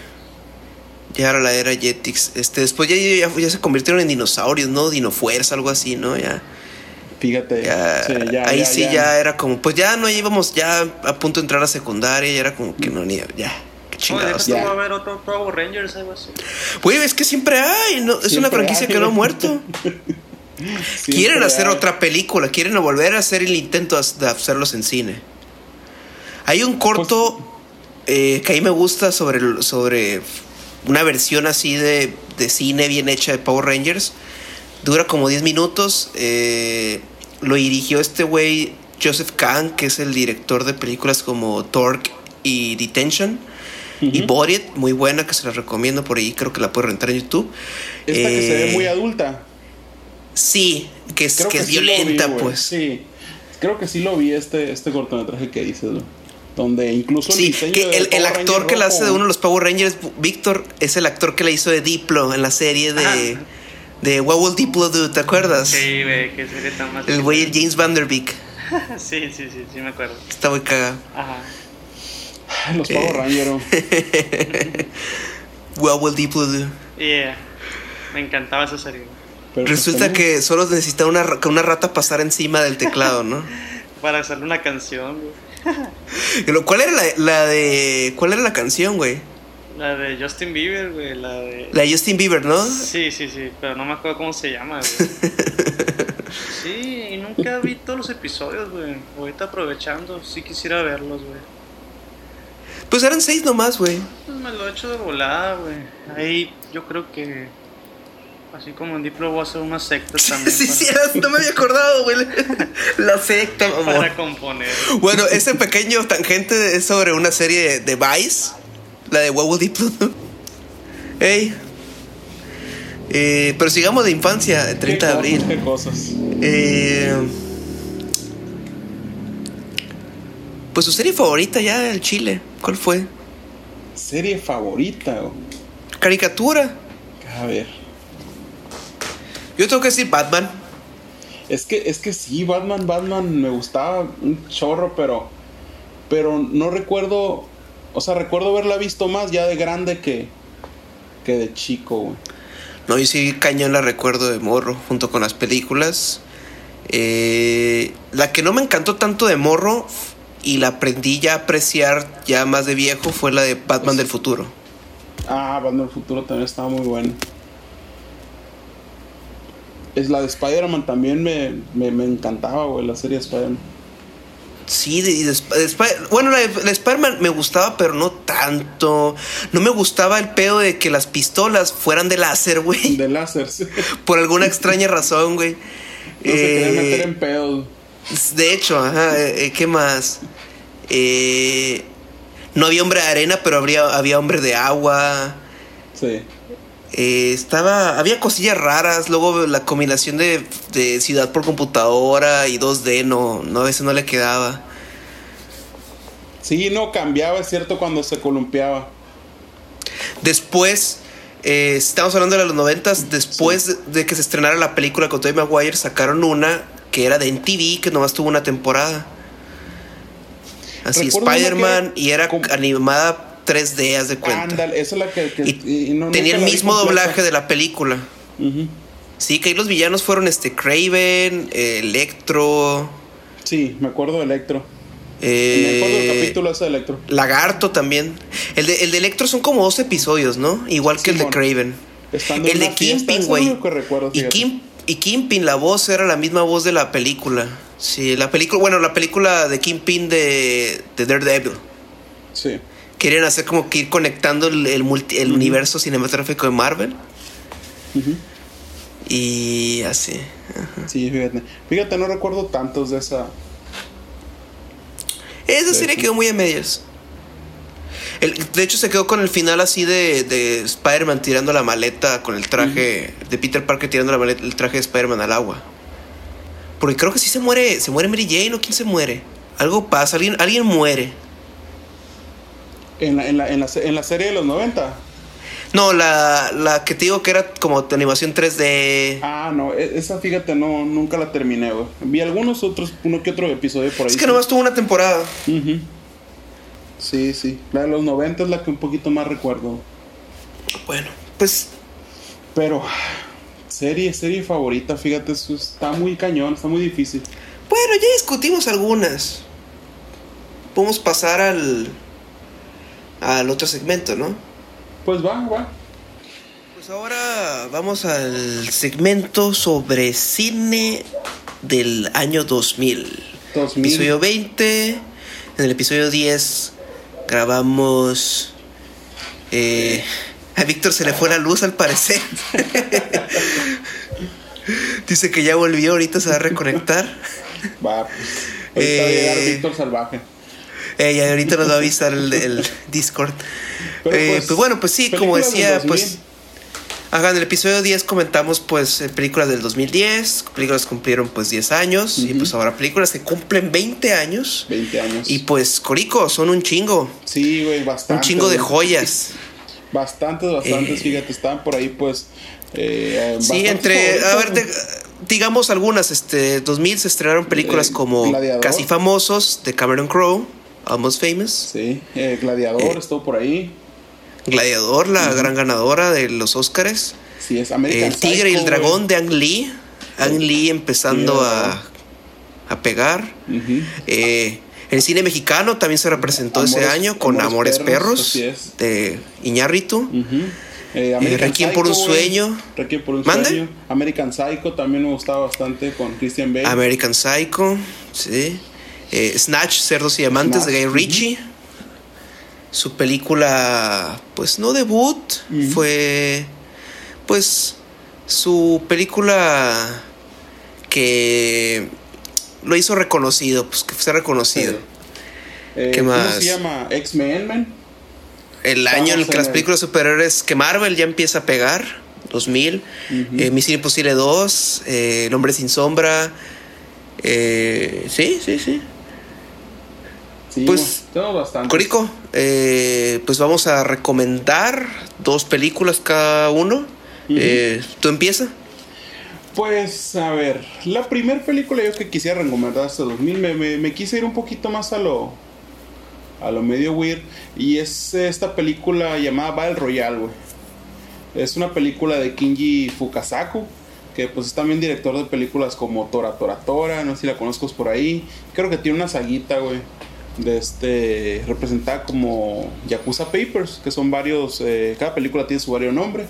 Ya era la era Jetix. Este, después ya, ya, ya se convirtieron en dinosaurios, ¿no? Dinofuerza, algo así, ¿no? Ya. Fíjate. ya- sí, ya, ahí ya, sí ya. era como, pues ya no íbamos ya a punto de entrar a secundaria, ya era como que no, ni, ya. Qué Oye, chingados. Ya. va a haber otro Power Rangers, algo así. Güey, es que siempre hay, ¿no? Es una franquicia hay, que no ha muerto. Siempre Quieren hacer hay. otra película, quieren volver a hacer el intento de hacerlos en cine. Hay un corto Pues eh, que a mí me gusta sobre, sobre una versión así de, de cine bien hecha de Power Rangers. Dura como 10 minutos. eh, lo dirigió este güey, Joseph Kahn, que es el director de películas como Torque y Detention. Y. Buried, muy buena, que se la recomiendo por ahí, creo que la puede rentar en YouTube. Esta que se ve Eh, muy adulta. Sí, que es, que es sí lo vi, violenta, pues. Sí. Creo que sí lo vi este, este cortometraje que dices. Donde incluso el Sí, diseño que del el, actor Ranger que la hace de uno de los Power Rangers, Víctor, es el actor que la hizo de Diplo en la serie de, Ajá. de What Will Diplo Do, ¿te acuerdas? Sí, güey, que sería tan más. El güey James Vanderbeek. Sí, sí, sí, sí, me acuerdo. Está muy cagado. Ajá. Los Power Eh. Rangers. güey. What Will Diplo Do. Yeah. Me encantaba esa serie. güey. Pero pues Resulta que solo necesita una, que una rata pasar encima del teclado, ¿no? para hacerle una canción, güey. ¿Cuál era la, la de. ¿Cuál era la canción, güey? La de Justin Bieber, güey. La de. La de Justin Bieber, ¿no? Sí, sí, sí. Pero no me acuerdo cómo se llama, güey. sí, y nunca vi todos los episodios, güey. Ahorita aprovechando, sí quisiera verlos, güey. Pues eran seis nomás, güey. Pues me lo he hecho de volada, güey. Ahí yo creo que. Así como en Diplo voy a hacer una secta también. sí, sí, no me había acordado, güey. La secta, amor. Para componer. Bueno, ese pequeño tangente es sobre una serie de Vice la de huevo Diplo. Ey. Eh, pero sigamos de infancia, 30 de abril. Qué cosas. Eh, pues su serie favorita ya, el Chile. ¿Cuál fue? Serie favorita. Caricatura. A ver. Yo tengo que decir Batman. Es que, es que sí, Batman, Batman me gustaba un chorro, pero. Pero no recuerdo o sea, recuerdo haberla visto más ya de grande que, que de chico, güey. No, yo sí cañón la recuerdo de morro, junto con las películas. Eh, la que no me encantó tanto de morro y la aprendí ya a apreciar ya más de viejo fue la de Batman pues del futuro. Ah, Batman del futuro también estaba muy buena. Es la de Spider-Man también me, me, me encantaba, güey, la serie de Spider-Man. Sí, de, bueno, la, Spider-Man me gustaba, pero no tanto. No me gustaba el pedo de que las pistolas fueran de láser, güey. De láser, sí. Por alguna extraña razón, güey. No se querían eh, meter en pedo. De hecho, ajá, eh, ¿qué más? Eh, no había hombre de arena, pero habría, había hombre de agua. Sí. Eh, estaba. Había cosillas raras. Luego la combinación de, de, ciudad por computadora y 2D no, no, a veces no le quedaba. Sí, no cambiaba, es cierto, cuando se columpiaba. Después, eh, estamos hablando de los noventas, después de, que se estrenara la película con Tobey Maguire, sacaron una que era de NTV, que nomás tuvo una temporada. Así, Spider-Man, y era animada 3D, haz de cuenta. Ándale, esa es la que. tenía el mismo doblaje de la película. Sí, que ahí los villanos fueron este Craven, Electro. Sí, me acuerdo de Electro. Eh, me acuerdo del capítulo ese de Electro. Lagarto también. El de, el de Electro son como dos episodios, ¿no? Igual que el de Craven. el de Kingpin, güey. Y, Kim, y Kingpin, la voz era la misma voz de la película. Sí, la película, bueno, la película de Kingpin de, de Daredevil. Sí querían hacer como que ir conectando el, el, universo cinematográfico de Marvel. Y así. Sí, fíjate. Fíjate, no recuerdo tantos de esa. Esa serie quedó muy a medias. de hecho, se quedó con el final así de, de Spider-Man tirando la maleta con el traje. De Peter Parker tirando la maleta, el traje de Spider-Man al agua. Porque creo que sí se muere. ¿Se muere Mary Jane o quién se muere? Algo pasa, alguien, alguien muere. En la, en la, en la, en la serie de los 90. No, la, la que te digo que era como de animación 3D. Ah, no, e, esa fíjate, no, nunca la terminé, güey. Vi algunos otros, uno que otro episodio por ahí. Es que nomás tuvo una temporada. Sí, sí. La de los 90 es la que un poquito más recuerdo. Bueno, pues. Pero, serie, serie favorita, fíjate, eso está muy cañón, está muy difícil. Bueno, ya discutimos algunas. Podemos pasar al al otro segmento, ¿no? Pues va, va. Pues ahora vamos al segmento sobre cine del año 2000. 2000. Episodio 20. En el episodio 10 grabamos... Eh, a Víctor se le fue la luz al parecer. Dice que ya volvió, ahorita se va a reconectar. Va, pues. Ahorita va a llegar eh, Víctor Salvaje. Eh, ahorita nos va a avisar el, Discord. Eh, pues, pues, bueno, pues sí, como decía, pues. Ajá, en el episodio 10 comentamos pues eh, películas del 2010, películas cumplieron pues 10 años y pues ahora películas que cumplen 20 años. 20 años. Y pues Corico, son un chingo. Sí, güey, bastante. Un chingo de joyas. Bastantes, bastantes, fíjate, estaban por ahí pues... sí, entre... A ver, digamos algunas, este 2000 se estrenaron películas como Casi Famosos de Cameron Crowe. Almost Famous. Sí, eh, Gladiador eh, estuvo por ahí. Gladiador, la gran ganadora de los Oscars. Sí, es American El Tigre y el Dragón de Ang Lee. Ang Lee empezando a, a pegar. Eh, el cine mexicano también se representó ese año con Amores Amores, Perros, Perros, de Iñárritu. Eh, American Requiem por un sueño. Requiem por un ¿Mande? sueño. American Psycho también me gustaba bastante con Christian Bale. American Psycho, sí. Eh, Snatch, Cerdos y Amantes Snatch, de Guy. Ritchie. Su película, pues no debut, fue pues su película que lo hizo reconocido, pues que fue reconocido. Sí. Eh, ¿Qué ¿Cómo más? se llama? X-Men. El año en el que las el- películas superhéroes que Marvel ya empieza a pegar, 2000, Ujú. eh, Misión Imposible 2, eh, El Hombre Sin Sombra, eh, sí, sí, sí. Sí, pues, bastante. Corico, eh, pues vamos a recomendar dos películas cada uno. Eh, ¿Tú empieza? Pues, a ver, la primera película yo que quisiera recomendar hasta 2000, me, me, me quise ir un poquito más a lo, a lo medio weird, y es esta película llamada Battle Royale, güey. Es una película de Kinji Fukasaku, que pues es también director de películas como Tora Tora Tora, no sé si la conozco por ahí. Creo que tiene una saguita, güey, de este, representada como Yakuza Papers, que son varios, eh, cada película tiene su varios nombre.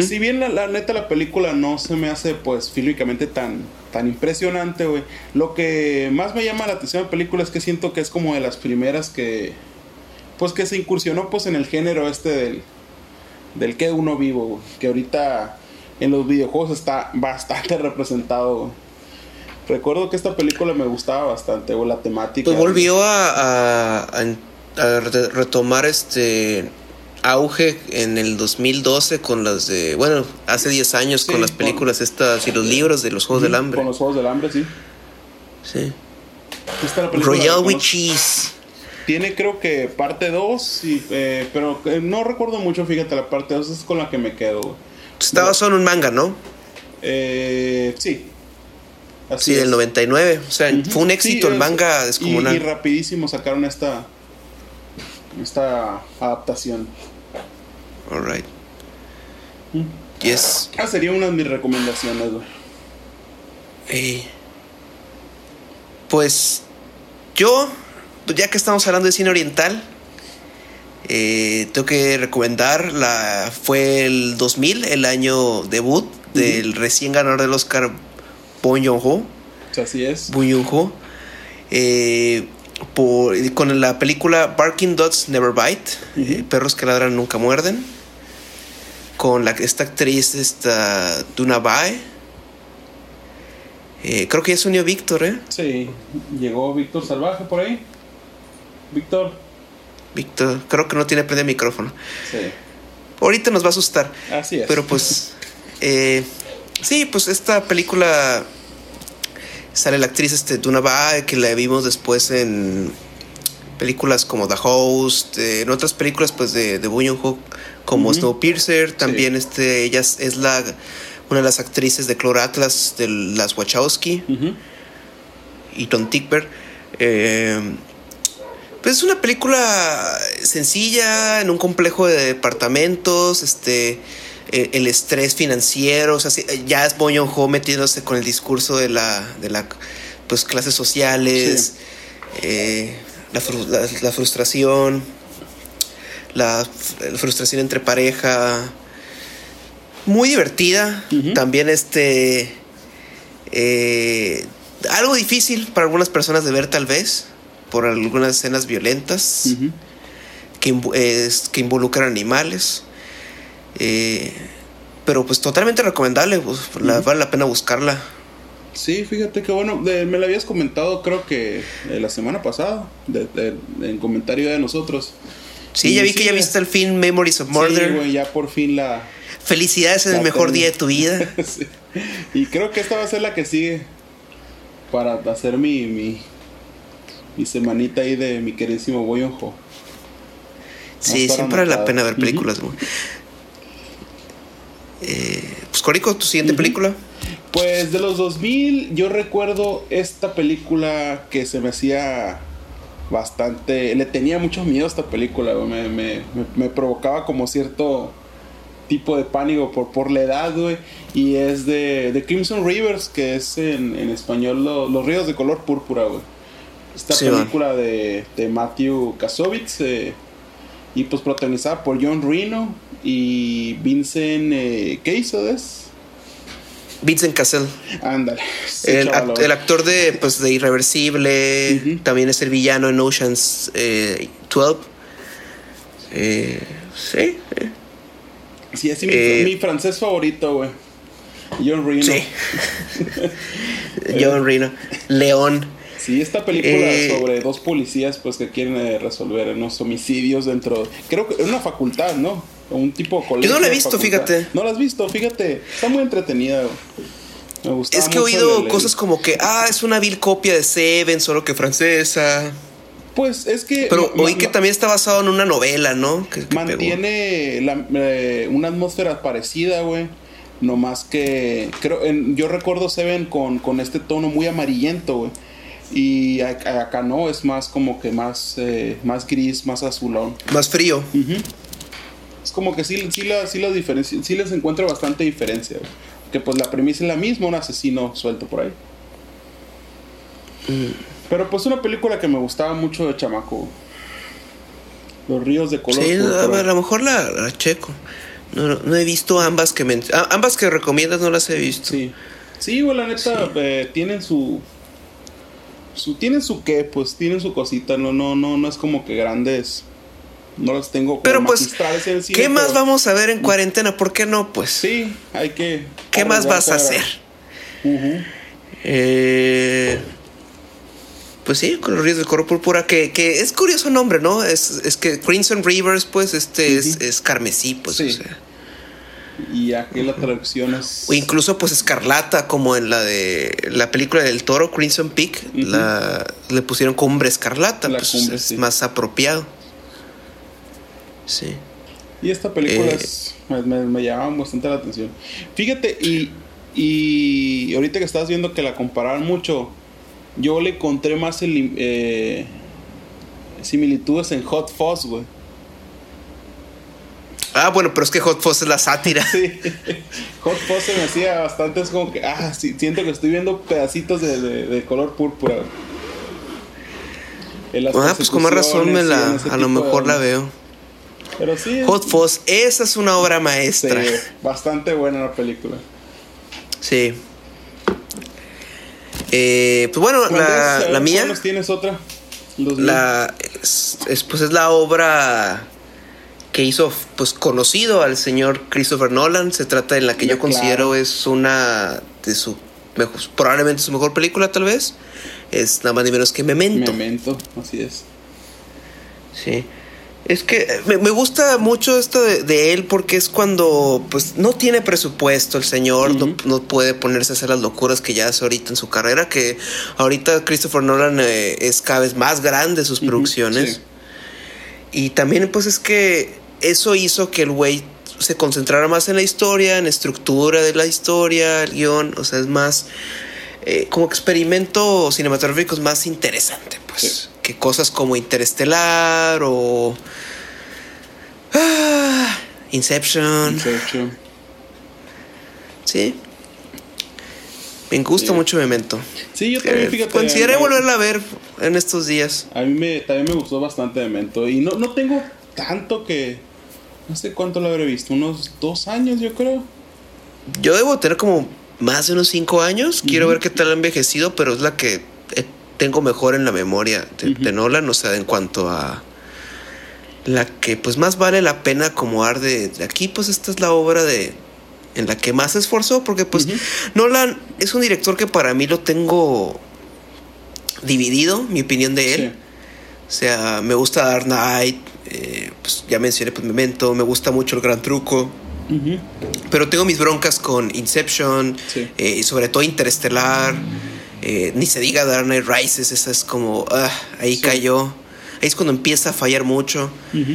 Si bien la, la neta la película no se me hace pues fílmicamente tan, tan impresionante, güey. Lo que más me llama la atención de la película es que siento que es como de las primeras que pues que se incursionó pues en el género este del del que uno vivo, que ahorita en los videojuegos está bastante representado. Recuerdo que esta película me gustaba bastante, güey, la temática. Pues volvió a, a- a- a re- retomar este auge en el 2012 con las de, bueno, hace 10 años Sí, con las con- películas estas y los libros de los Juegos del Hambre. Con los Juegos del Hambre, sí. Sí. Esta la película Royal with. Cheese. Tiene creo que parte 2, pero eh, no recuerdo mucho, fíjate, la parte 2 es con la que me quedo. Estaba solo en un manga, ¿no? Eh, sí. Así Sí, del es. 99. O sea, fue un éxito Sí, el manga y, descomunal. y rapidísimo sacaron esta esta adaptación. Alright. Mm. Yes. Ah, sería una de mis recomendaciones, güey. Eh, pues yo, ya que estamos hablando de cine oriental, eh, tengo que recomendar la fue el 2000, el año debut del recién ganador del Oscar Bong Joon-ho, así es. Bong Joon-ho, eh, por- con la película Barking Dogs Never Bite, eh, perros que ladran nunca muerden, con la esta actriz esta Duna Bae. Eh, creo que ya se unió Víctor, ¿eh? Sí, llegó Víctor Salvaje por ahí. Víctor. Víctor, creo que no tiene prende micrófono. Sí, Ahorita nos va a asustar. así es. Pero pues, eh, sí, pues esta película sale la actriz este, Duna Bae, que la vimos después en películas como The Host, eh, en otras películas pues de, de Bong Joon-ho como Ujú. Snowpiercer. También este, ella es, la, una de las actrices de Clore Atlas de las Wachowski y Tom Tickber. Eh, pues es una película sencilla, en un complejo de departamentos, este, eh, el estrés financiero, o sea, eh, ya es Joon-ho metiéndose con el discurso de la, de la pues, clases sociales, eh, la, fru- la- la frustración, la, frustración entre pareja, muy divertida, también este, eh, algo difícil para algunas personas de ver tal vez, por algunas escenas violentas que involucran animales. Eh, pero pues totalmente recomendable, pues, la- vale la pena buscarla. Sí, fíjate que bueno, de- me lo habías comentado creo que eh, la semana pasada, de- de- en comentario de nosotros. Sí, Y ya vi sí, que ya viste el film Memories of Murder. Sí, güey, ya por fin la... Felicidades en el la mejor día de tu vida. Sí. Y creo que esta va a ser la que sigue para hacer mi, mi, mi semanita ahí de mi queridísimo Boyonjo. Sí, siempre vale la pena ver películas. güey. Eh, pues Corico, tu siguiente película. Pues de los 2000 yo recuerdo esta película que se me hacía bastante... Le tenía mucho miedo a esta película, me, me, me, provocaba como cierto tipo de pánico por, por la edad, güey. Y es de, de Crimson Rivers, que es en, en español lo- Los Ríos de Color Púrpura, güey. Esta Sí, película de, de Matthew Kasovitz eh, y pues protagonizada por John Reno y Vincent eh, ¿qué hizo es? Vincent Cassell. Ándale. El, act- el actor de, pues, de Irreversible. También es el villano en Oceans eh, 12. Eh, sí. eh, Sí, es mi, Eh, mi francés favorito, güey. John Reno. Sí. John Reno. León. Sí, esta película Eh, sobre dos policías pues que quieren eh, resolver unos homicidios dentro, creo que en una facultad, ¿no? Un tipo de colegio. Yo no la he visto, facultad. fíjate. No la has visto, fíjate. Está muy entretenida. güey. Me gusta. Es que he oído cosas como que, ah, es una vil copia de Seven, solo que francesa. Pues es que. Pero oí que también está basado en una novela, ¿no? Que- que pegó. mantiene la- eh, una atmósfera parecida, güey. No más que creo en- yo recuerdo Seven con, con este tono muy amarillento, güey. Y acá no, es más como que más eh, más gris, más azulón. Más frío. Es como que sí, sí, la, sí, las diferenci- sí les encuentro bastante diferencia. güey. Que pues la premisa es la misma, un asesino suelto por ahí. Pero pues una película que me gustaba mucho de chamaco. Los ríos de color. Sí, a, púrpura. ver, a lo mejor la, la checo. No, no, no he visto ambas que ah, ambas que recomiendas, no las he visto. Sí. Sí, güey, la neta, eh, tienen su, su. Tienen su qué, pues tienen su cosita. No, no, no, no es como que grandes. No las tengo como Pero pues, magistrales en el cine, ¿qué más pero vamos a ver en cuarentena? ¿Por qué no? Pues, Sí, hay que. ¿qué más vas a hacer? Eh, pues sí, con los ríos del color púrpura, que, que es curioso nombre, ¿no? Es, es que Crimson Rivers, pues, este es, carmesí, pues, Sí. o sea. Y aquí la traducción es. O incluso, pues, escarlata, como en la de la película del toro, Crimson Peak, la, le pusieron cumbre escarlata, La pues, cumbre, es sí. más apropiado. Sí. Y esta película Eh. es- me, me, me llamaba bastante la atención. Fíjate, y, y ahorita que estabas viendo que la comparaban mucho, yo le encontré más el, eh, similitudes en Hot Fuzz, güey. Ah, bueno, pero es que Hot Fuzz es la sátira. Sí, Hot Fuzz se me hacía bastante, es como que, ah, sí, siento que estoy viendo pedacitos de, de- de color púrpura. Ah, pues con más razón me la, a lo de mejor la veo. Pero sí, es- Hot Fuzz, esa es una obra maestra. sí, bastante buena la película. Sí. Eh, pues bueno, ¿Cuál es? La, mía, ¿cuál nos tienes otra? Los la, es, es, pues es la obra que hizo pues conocido al señor Christopher Nolan. Se trata de la que yo Claro. considero es una de su mejor, probablemente su mejor película tal vez. Es nada más ni menos que Memento. Memento, así es. Sí. Es que eh, me, me gusta mucho esto de, de él porque es cuando pues no tiene presupuesto el señor, no, no puede ponerse a hacer las locuras que ya hace ahorita en su carrera, que ahorita Christopher Nolan eh, es cada vez más grande sus producciones. sí. Y también pues es que eso hizo que el güey se concentrara más en la historia, en la estructura de la historia, el guion, o sea, es más eh, como experimento cinematográfico es más interesante, pues, Sí. que cosas como Interestelar o ah, Inception, hecho, sí. Me gusta Sí. mucho Memento. Sí, yo también, Eh, fíjate. Consideré volverla a ver en estos días. A mí me, también me gustó bastante Memento. Y no, no tengo tanto que. No sé cuánto lo habré visto. Unos dos años, yo creo. Yo debo tener como más de unos cinco años. Quiero ver qué tal ha envejecido, pero es la que eh, tengo mejor en la memoria de, Nolan. O sea, en cuanto a la que pues más vale la pena acomodar de, de aquí, pues esta es la obra de en la que más se esforzó, porque pues. Nolan es un director que para mí lo tengo dividido, mi opinión de él. O sea, me gusta Dark Knight, eh, pues ya mencioné pues Memento, me gusta mucho El Gran Truco. Pero tengo mis broncas con Inception, Sí. eh, y sobre todo Interestelar. eh, ni se diga Dark Knight Rises, esa es como, ah, ahí Sí. cayó. Ahí es cuando empieza a fallar mucho. Ujú.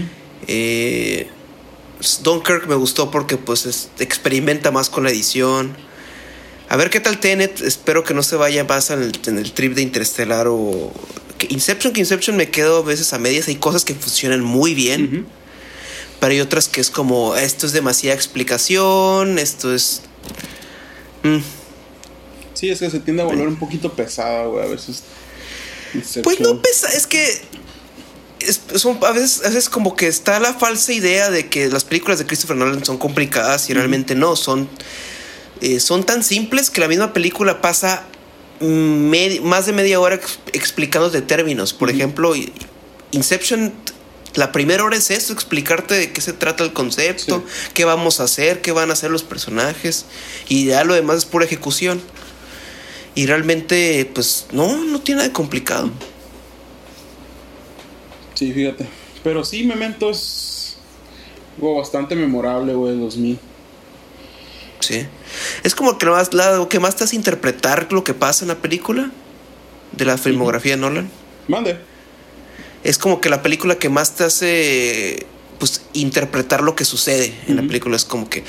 Eh, Dunkirk me gustó porque pues es- experimenta más con la edición. A ver qué tal Tenet, espero que no se vaya más en el, en el trip de Interestelar o... que Inception, que Inception me quedo a veces a medias, hay cosas que funcionan muy bien. Pero hay otras que es como, esto es demasiada explicación, esto es... Mm. Sí, es que se tiende a volver un poquito pesada, güey, a veces. Pues no pesa, es que es, son, a, veces, a veces como que está la falsa idea de que las películas de Christopher Nolan son complicadas y realmente no, son, eh, son tan simples que la misma película pasa más de media hora explicando de términos. Por ejemplo, Inception, la primera hora es eso, explicarte de qué se trata el concepto, qué vamos a hacer, qué van a hacer los personajes y ya lo demás es pura ejecución. Y realmente, pues no, no tiene nada de complicado. Sí, fíjate. Pero sí, Memento es bastante memorable, güey, 2000. Sí. Es como que más, lo que más te hace interpretar lo que pasa en la película de la filmografía de Nolan. Mande. Es como que la película que más te hace pues interpretar lo que sucede en la película. Es como que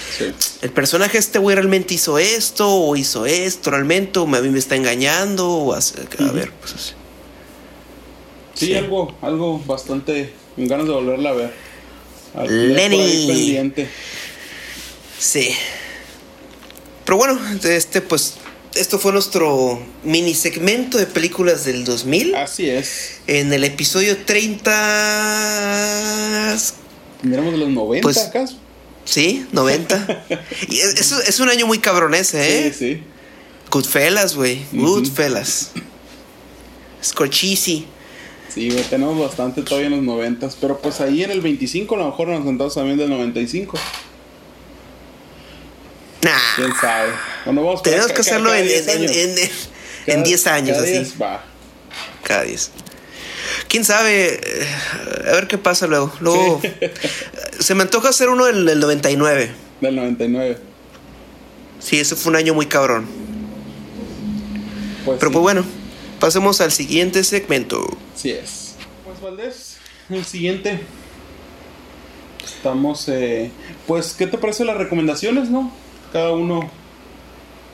el personaje este güey realmente hizo esto o hizo esto realmente o a mí me está engañando o a, ver, pues así. Sí, algo, algo bastante con ganas de volverla a ver. Lenny. Sí. Pero bueno, este pues esto fue nuestro mini segmento de películas del 2000. Así es. En el episodio 30 Miramos de los 90 pues, acaso. Sí, 90. y es, es, un año muy cabrón ese, ¿eh? Sí, sí. Goodfellas, güey. Goodfellas. Scorchisi. Sí, güey, tenemos bastante todavía en los 90. Pero pues ahí en el 25 a lo mejor nos sentamos también del 95. Nah. ¿Quién sabe? Bueno, vamos Tenemos que hacerlo en 10 años, en, en, 10 años cada así. 10 va. Cada 10 quién sabe, a ver qué pasa luego. Luego se me antoja hacer uno del, 99. Del 99. Sí, ese fue un año muy cabrón. Pues Pero pues bueno, pasemos al siguiente segmento. Sí es. Pues Valdés, el siguiente. Estamos, eh, pues, ¿qué te parece las recomendaciones, no? Cada uno.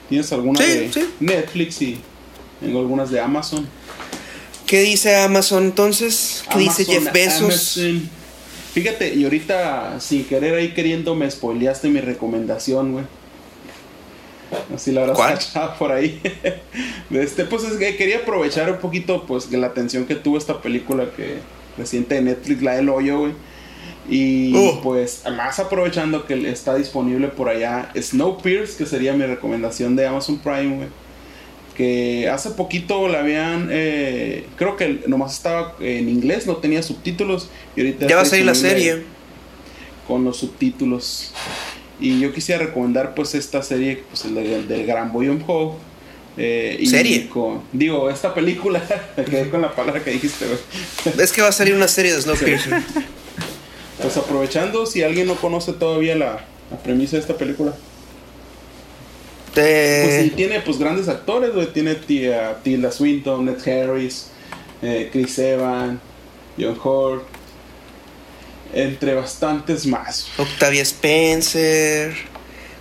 ¿Tienes alguna de Netflix y tengo algunas de Amazon? ¿Qué dice Amazon entonces? ¿Qué dice Jeff Bezos? Fíjate, y ahorita sin querer ahí queriendo me spoileaste mi recomendación, güey. Así la verdad por ahí. este, pues es que quería aprovechar un poquito pues la atención que tuvo esta película que reciente de Netflix, la del hoyo, güey. Y pues más aprovechando que está disponible por allá Snowpiercer, que sería mi recomendación de Amazon Prime, güey que hace poquito la habían, eh, creo que nomás estaba en inglés, no tenía subtítulos. Y ahorita ya va a salir la serie. Con los subtítulos. Y yo quisiera recomendar pues esta serie, pues el del, Gran Boyum Ho. Eh, ¿Serie? digo, esta película, me quedé con la palabra que dijiste, Es que va a salir una serie de Snowpiercer. pues aprovechando, si alguien no conoce todavía la, la premisa de esta película. Pues sí, tiene pues grandes actores, güey. Tiene tía, Tilda Swinton, Ned Harris, eh, Chris Evans, John Hort, entre bastantes más. Octavia Spencer.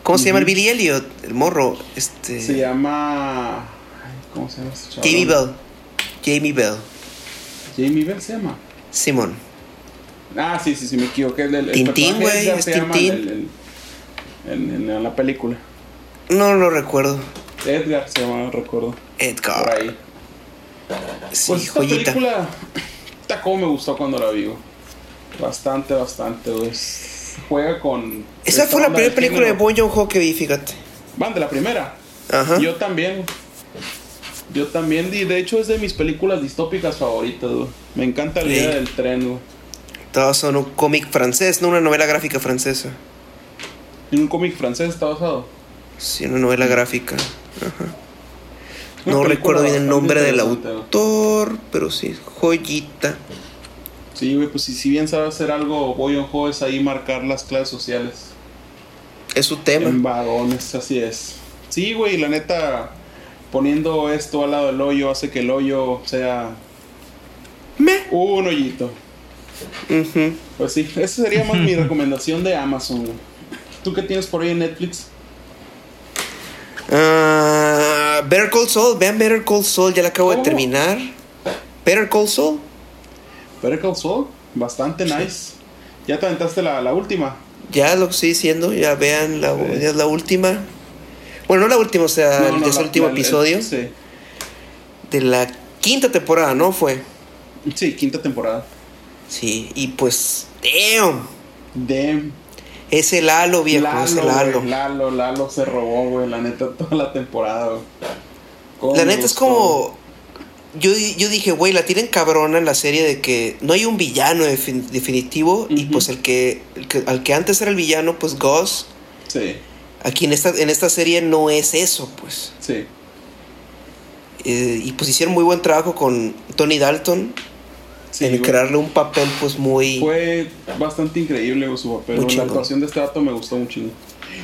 ¿Cómo se llama el Billy Elliot? El morro. Este... Se llama. ¿Cómo se llama este? Jamie Bell. Jamie Bell. Jamie Bell se llama. Simón. Ah, sí, sí, sí, me equivoqué. El, Tintín, güey. Es Tintín. en la película. No lo recuerdo. Edgar se llama, recuerdo. Edgar. Por ahí. Sí, pues esta película, esta como me gustó cuando la vi. Bastante, bastante, Juega con. Esa fue la primera película de Bon Joon-ho que vi, fíjate. Van de la primera. Ajá. Yo también. Yo también, y de hecho es de mis películas distópicas favoritas, güey. Me encanta la idea del tren, güey. Estaba basado en un cómic francés, no una novela gráfica francesa. ¿En un cómic francés está basado? Sí, una novela gráfica. No recuerdo bien el nombre del autor, pero sí, joyita. Sí, güey, pues si, si bien sabe hacer algo, voy Ho es ahí marcar las clases sociales. Es su tema. En vagones, así es. Sí, güey, la neta, poniendo esto al lado del hoyo hace que el hoyo sea. Me. Un hoyito. Pues sí, esa sería más mi recomendación de Amazon. ¿Tú qué tienes por ahí en Netflix? Uh, Better Call Saul, vean Better Call Saul, ya la acabo de terminar. Better Call Saul. Better Call Saul, bastante nice. ¿Ya te aventaste la, la última? Ya lo estoy diciendo, ya vean, la, ya es la última. Bueno, no la última, o sea, No, no, ya es la- el último la- el- episodio sí. de la quinta temporada, ¿no? Fue. Sí, quinta temporada. Sí, y pues, damn. Damn. Ese Lalo, viejo, ese Lalo, Lalo. güey, Lalo, Lalo se robó, güey, la neta, toda la temporada, güey. La neta es como. Yo, yo dije, güey, la tienen cabrona en la serie de que no hay un villano defin- definitivo y pues el que, el que- al que antes era el villano, pues Gus, Sí, aquí en esta, en esta serie no es eso, pues. sí. Eh, y pues hicieron muy buen trabajo con Tony Dalton sí en crearle un papel pues muy... Fue bastante increíble su papel. La actuación de este dato me gustó chingo.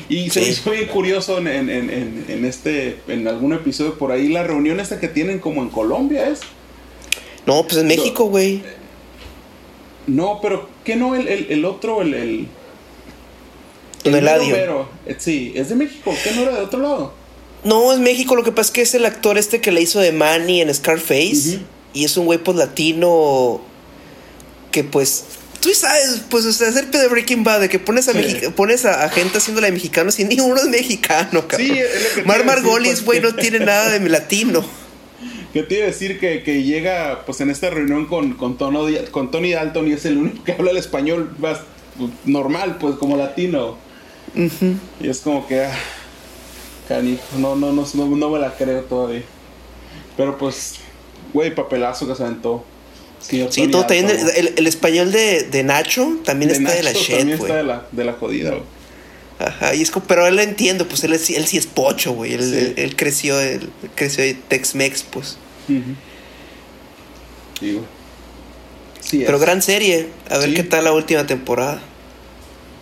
Y se Sí. me hizo bien curioso en, en, en, en- este, en algún episodio por ahí, la reunión esta que tienen como en Colombia es. No, pues en México, güey. No, pero ¿qué no? El, el, el otro, el. el Don Eladio. Eh, sí, es de México. ¿Qué no era de otro lado? No, es México, lo que pasa es que es el actor este que le hizo de Manny en Scarface. Ujú. Y es un güey pues latino que pues... Tú sabes, pues, o sea, hacer de Breaking Bad, de que pones a, Sí. Pones a, a gente haciéndola de mexicano sin ni uno es mexicano, cabrón. Sí, es lo que Mar Margolis, pues, güey, no tiene nada de latino. Que te iba a decir que, que llega pues en esta reunión con, con, Tono con Tony Dalton y es el único que habla el español más normal, pues como latino. Y es como que, ah, canijo, no, no, no, no, no me la creo todavía. Pero pues, güey, papelazo que se aventó. Sí, todo Dalton, el, el- el español de, de Nacho también De está de la shit, también está de la, de la jodida, güey. Ajá, y es como, pero él lo entiendo, pues él, es- él sí es pocho, güey. Él, Sí. él- él creció, él creció de Tex-Mex, pues. Ujú. Sí. Sí, Pero es. gran serie. A ver qué tal la última temporada.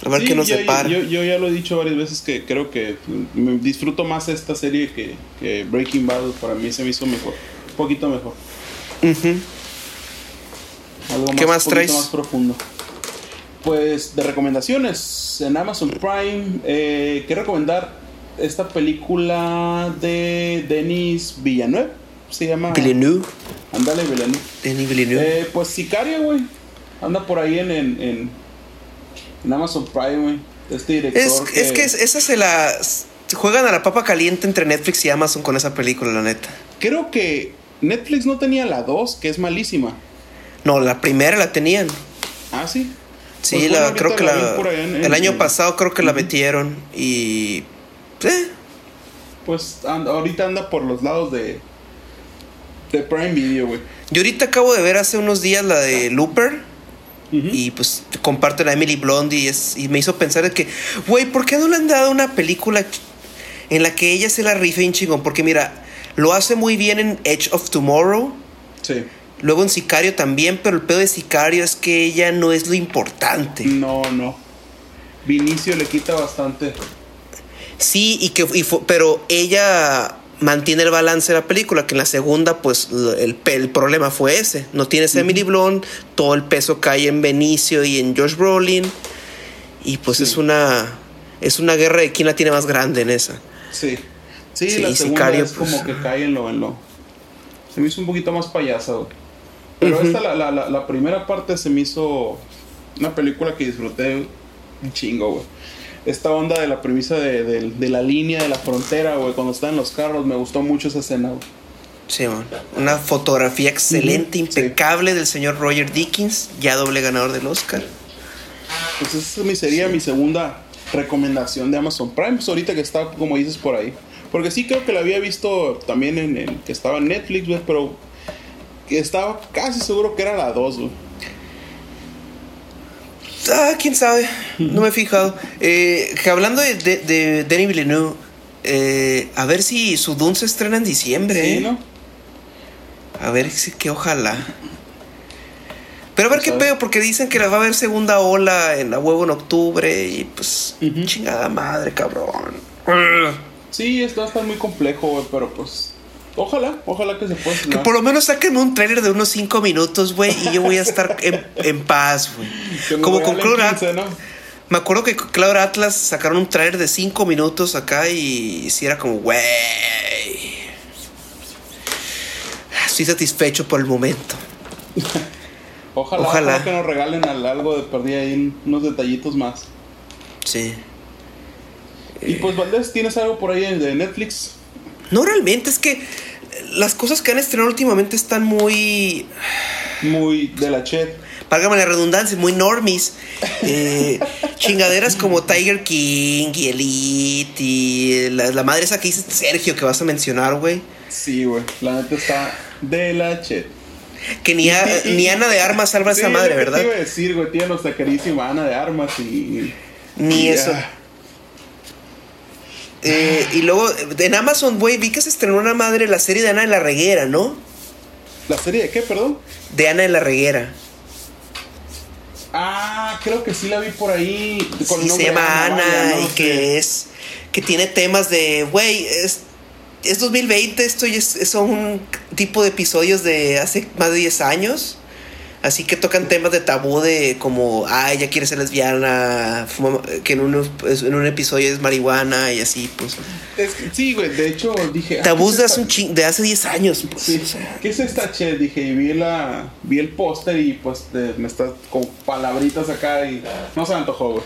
A ver qué nos yo, depara. Yo, yo ya lo he dicho varias veces que creo que me disfruto más esta serie que, que Breaking Bad. Para mí se me hizo mejor. Un poquito mejor. Algo ¿Qué más un poquito traes? más profundo. Pues de recomendaciones en Amazon Prime, eh, quiero recomendar esta película de Denis Villanueva. Se llama. Villeneuve. Ándale, Villeneuve. Denis Villeneuve. Eh, pues Sicario, güey. Anda por ahí en, en, en, en Amazon Prime, güey. Este director. es, es que es- esa se la... Juegan a la papa caliente entre Netflix y Amazon con esa película, la neta. Creo que Netflix no tenía la 2, que es malísima. No, la primera la tenían. Ah, sí. Sí, Pues la, creo que la en- en- el año en- pasado creo que la metieron y... eh, Pues ahorita anda por los lados de. De Prime Video, güey. Yo ahorita acabo de ver hace unos días la de Looper. Y pues comparten a Emily Blonde y, es, y me hizo pensar de que, güey, ¿por qué no le han dado una película en la que ella se la rife un chingón? Porque mira, lo hace muy bien en Edge of Tomorrow, Sí. luego en Sicario también, pero el pedo de Sicario es que ella no es lo importante. No, no. Vinicio le quita bastante. Sí, y que, y fue- pero ella mantiene el balance de la película, que en la segunda, pues el, el problema fue ese. No tienes a Emily Blunt, todo el peso cae en Benicio y en Josh Brolin. Y pues Sí. es una es una guerra de quién la tiene más grande en esa. Sí. Sí, Sí, la segunda Sicario, es pues. como que cae en lo, en lo. Se me hizo un poquito más payasa, güey. Pero Ujú. esta, la, la, la, la primera parte se me hizo una película que disfruté un chingo, güey. Esta onda de la premisa de, de- de la línea de la frontera, güey, cuando están en los carros, me gustó mucho esa escena, güey. Sí, man. Una fotografía excelente, Ujú, sí. impecable del señor Roger Dickens, ya doble ganador del Oscar. Pues esa sería mi segunda recomendación de Amazon Prime, pues ahorita que está, como dices, por ahí. Porque sí creo que la había visto también en el que estaba en Netflix, güey, pero estaba casi seguro que era la 2, güey. Ah, quién sabe, no me he fijado. Eh, que hablando de, de, de Denis Villeneuve, eh, a ver si su Dune se estrena en diciembre. Sí, ¿eh? ¿no? A ver si que ojalá. Pero a ver qué pedo, porque dicen que va a haber segunda ola en la huevo en octubre y pues chingada madre, cabrón. Sí, esto va a estar muy complejo, güey, pero pues ojalá, ojalá que se pueda Que por lo menos saquen un tráiler de unos 5 minutos, güey, y yo voy a estar en, en paz, güey. Como con Cloud 15, Atlas. ¿no? Me acuerdo que Cloud Atlas sacaron un tráiler de 5 minutos acá y sí era como, güey. Estoy satisfecho por el momento. Ojalá, Ojalá. ojalá que nos regalen al- algo de perdida ahí, unos detallitos más. Sí. Y pues Valdés, ¿tienes algo por ahí de Netflix? No, realmente, es que las cosas que han estrenado últimamente están muy. Muy de la chet. Págame la redundancia, muy normis. Eh, chingaderas como Tiger King y Elite y la, la madre esa que dice Sergio que vas a mencionar, güey. Sí, güey. La neta está de la chet. Que ni, a- ni Ana de Armas salva a Sí, esa es madre, ¿verdad? Te iba a decir, güey. Tiene nuestra queridísima Ana de Armas y. Ni y, eso. ah, Eh, y luego en Amazon, güey, vi que se estrenó una madre la serie de Ana de la Reguera, ¿no? ¿La serie de qué, perdón? De Ana de la Reguera. Ah, creo que sí la vi por ahí. con Sí, se llama Ana no y sé. que es que tiene temas de, güey, es, es 2020, esto es, son un tipo de episodios de hace más de 10 años. Así que tocan temas de tabú de como, ah, ella quiere ser lesbiana, fuma- que en un, en un episodio es marihuana y así, pues. Es que- sí, güey. De hecho, dije. ah, Tabús ¿qué de hace, un esta- chin- de hace 10 años, pues. Sí, o sea. ¿qué es esta chet? Dije, y vi, la, vi el póster y pues de- me está con palabritas acá y no se me antojó, güey.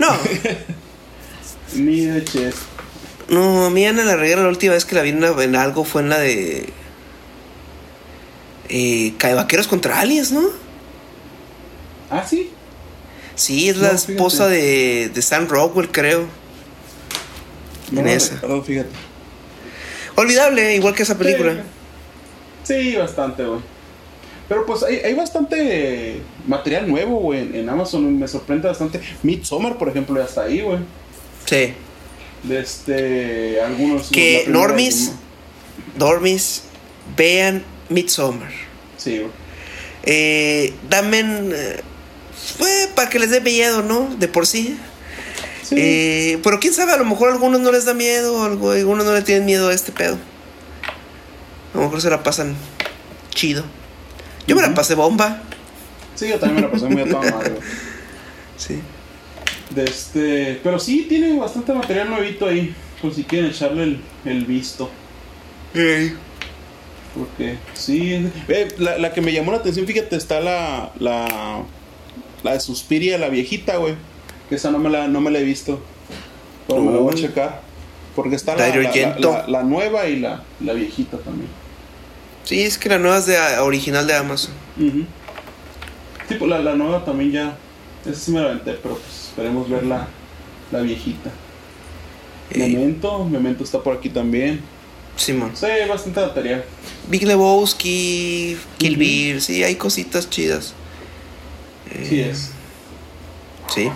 No, Ni de chet. no, a mí Ana la Reguera la última vez que la vi en algo fue en la de... Eh, Cae Vaqueros contra Aliens, ¿no? Ah, sí. Sí, es la No, esposa de, de Sam Rockwell, creo. No En esa. recuerdo, fíjate. Olvidable, igual que esa película. Sí, sí, bastante, güey. Pero pues hay, hay bastante material nuevo, güey, en, en Amazon. Me sorprende bastante. Midsommar, por ejemplo, ya está ahí, güey. Sí. De este. Algunos. Que Normis, Dormis, vean Midsommar. Sí, güey. Eh, damen... eh, pues, para que les dé miedo, ¿no? De por sí. Sí. Eh, pero quién sabe, a lo mejor a algunos no les da miedo, algo- a algunos no le tienen miedo a este pedo. A lo mejor se la pasan chido. Yo me la pasé bomba. Sí, yo también me la pasé muy a toda madre. Sí. De este. Pero sí, tiene bastante material nuevito ahí. Por si quieren echarle el, el visto. Porque sí. eh, la, la que me llamó la atención, fíjate, está la. La, la de Suspiria, la viejita, güey. Que esa no me la, no me la he visto. Pero me la voy a checar. Porque está la, la, nueva y la, la viejita también. Sí, es que la nueva es de original de Amazon. Ujú. Sí, pues la, la nueva también ya. Esa sí me la aventé, pero pues esperemos ver la, la viejita. Memento, Memento está por aquí también. Simón. Sí, hay bastante material. Big Lebowski, Kill. Bill, sí, hay cositas chidas. Eh, Sí es. Sí.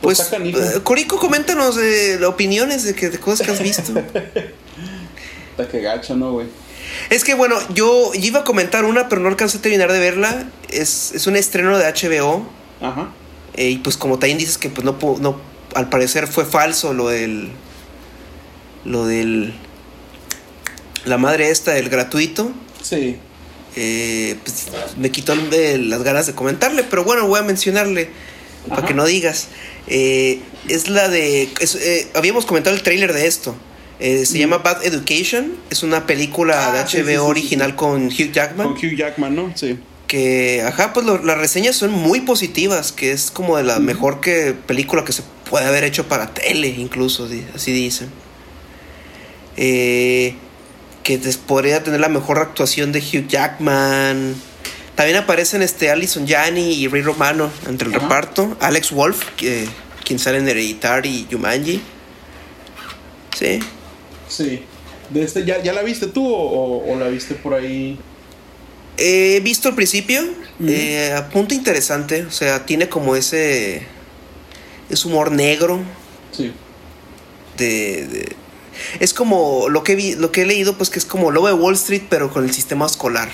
Pues Pues, eh, Corico, coméntanos eh, opiniones de, que, de cosas que has visto. Está que gacho, ¿no, güey? es que bueno, yo iba a comentar una, pero no alcancé a terminar de verla. Es, es un estreno de HBO. Ajá. eh, y pues como también dices que pues no, no al parecer fue falso lo del lo del la madre esta del gratuito Sí. eh, pues me quitó de las ganas de comentarle pero bueno voy a mencionarle para que no digas Eh, es la de es, eh, habíamos comentado el tráiler de esto Eh, se Mm. llama Bad Education es una película Ah, de HBO sí, sí, sí, original con Hugh Jackman Con Hugh Jackman, ¿no? Sí. que ajá pues lo- las reseñas son muy positivas que es como de la mejor que película que se puede haber hecho para tele incluso así dicen Eh, que podría tener la mejor actuación de Hugh Jackman también aparecen este Alison Janney y Ray Romano entre el Ajá. reparto Alex Wolf que, quien sale en Hereditary y Jumanji sí Sí. De este, ¿ya, ¿Ya la viste tú o, la viste por ahí? He visto al principio, eh, apunta interesante, o sea, tiene como ese, ese humor negro Sí. de, de- es como lo que vi, lo que he leído, pues que es como Lobo de Wall Street, pero con el sistema escolar.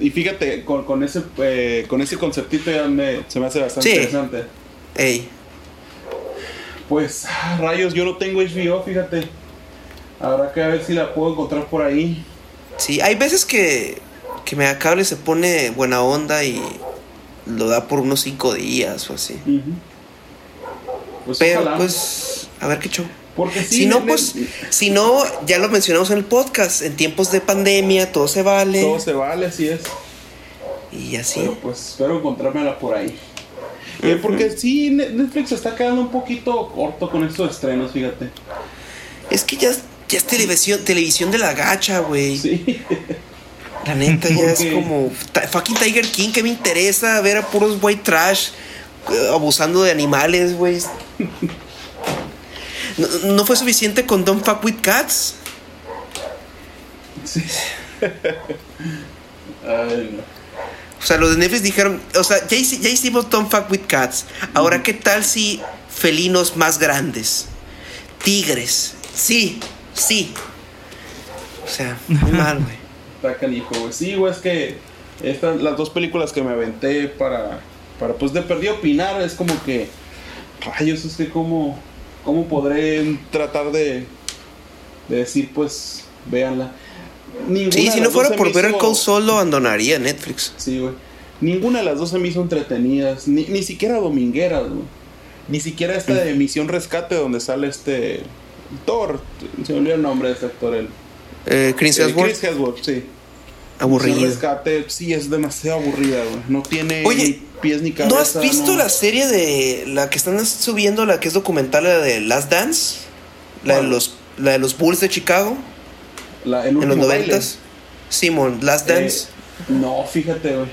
Y fíjate, con, con ese eh, con ese conceptito ya me, se me hace bastante Sí. interesante. Ey, Pues, rayos, yo no tengo HBO, fíjate. Habrá que ver si la puedo encontrar por ahí. sí, hay veces que, que me cable se pone buena onda y lo da por unos cinco días o así. Pues Pero ojalá. pues, a ver qué show. Porque sí, si no, en- pues, si no, ya lo mencionamos en el podcast, en tiempos de pandemia todo se vale. todo se vale, así es. Y así. Pero pues espero encontrármela por ahí. Eh, porque sí, Ne- Netflix está quedando un poquito corto con estos estrenos, fíjate. Es que ya, ya es televisión, televisión de la gacha, güey. Sí. La neta ya es como fucking Tiger King, que me interesa ver a puros white trash eh, abusando de animales, güey. No, no fue suficiente con Don't Fuck With Cats. sí. Ay, no. O sea, los de Netflix dijeron, o sea, ya, hici- ya hicimos Don't Fuck With Cats. Ahora, ¿qué tal si felinos más grandes? Tigres. Sí, sí. O sea, muy mal, güey. Está canijo, güey. Sí, güey, es que estas, las dos películas que me aventé para, para pues de perdido opinar, es como que, rayos, es que cómo, cómo podré tratar de, de decir, pues, véanla. Ninguna Sí, si no fuera por ver el Cold Soul, lo abandonaría Netflix. Sí, güey. Ninguna de las dos se me hizo entretenidas, ni, ni siquiera domingueras, güey. Ni siquiera esta de Misión Rescate donde sale este Thor, se me olvidó el nombre de este actor, el Eh, Chris Hemsworth, Chris Hemsworth, sí. Aburrido. Rescate, sí, es demasiado aburrida, güey. No tiene Oye, ni pies ni cabeza. ¿No has visto no. la serie de la que están subiendo, la que es documental, la de Last Dance? La de los, la de los Bulls de Chicago, La- el en los noventas. Simon, Last Dance. Eh, no, fíjate, güey.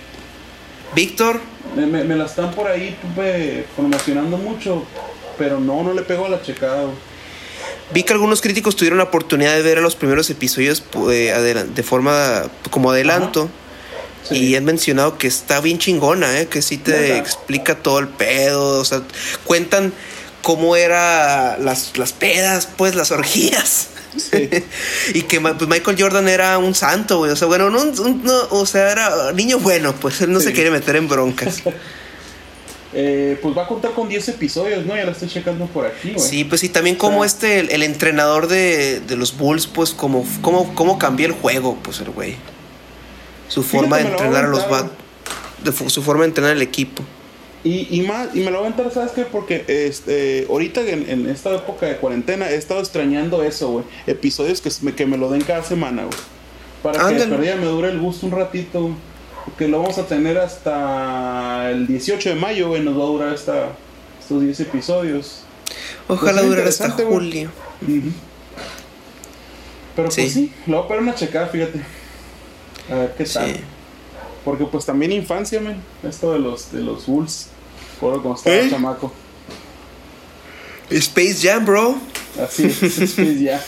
Víctor, Me, me- me la están por ahí promocionando mucho, pero no, no le pego a la checada, güey. Vi que algunos críticos tuvieron la oportunidad de ver los primeros episodios eh, de forma como adelanto. Sí. Y han mencionado que está bien chingona, ¿eh? que sí te explica todo el pedo. O sea, cuentan cómo era las, las pedas, pues las orgías. Sí. y que pues, Michael Jordan era un santo, güey. O sea, bueno, no, no, o sea, era niño bueno, pues él no se quiere meter en broncas. Eh, pues va a contar con 10 episodios, ¿no? Ya la estoy checando por aquí, güey. Sí, pues y también como Ah. este, el, el entrenador de, de los Bulls, pues como, como, cómo cambió el juego, pues el güey. Su forma de lo a entrenar a los bat, su forma de entrenar el equipo. Y, y más, y me lo voy a aventar, ¿sabes qué? Porque este, ahorita en, en esta época de cuarentena he estado extrañando eso, güey. Episodios que me, que me lo den cada semana, güey. Para que Ándale. de perdida me dure el gusto un ratito, güey. Porque lo vamos a tener hasta el 18 de mayo, güey. Nos va a durar esta, estos 10 episodios. Ojalá Pues, durara hasta julio. Pero Sí. pues sí, le voy a poner una checada, fíjate. A ver qué tal. Sí. Porque pues también infancia, men. Esto de los, de los Bulls. Por cuando estaba ¿Eh? chamaco. Space Jam, bro. Así es, que ya.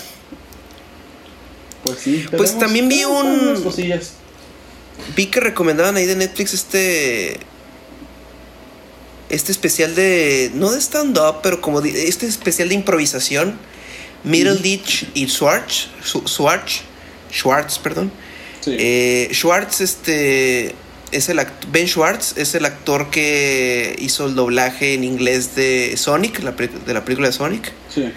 Pues sí. Pues también vi un- cosillas. Vi que recomendaban ahí de Netflix este. Este especial de. No de stand-up, pero como de- este especial de improvisación. Middle Ditch y Schwartz. Schwartz. Schwartz, perdón. Sí. Eh, Schwartz, este. Es el ben Schwartz es el actor que hizo el doblaje en inglés de Sonic, la de la película de Sonic. sí.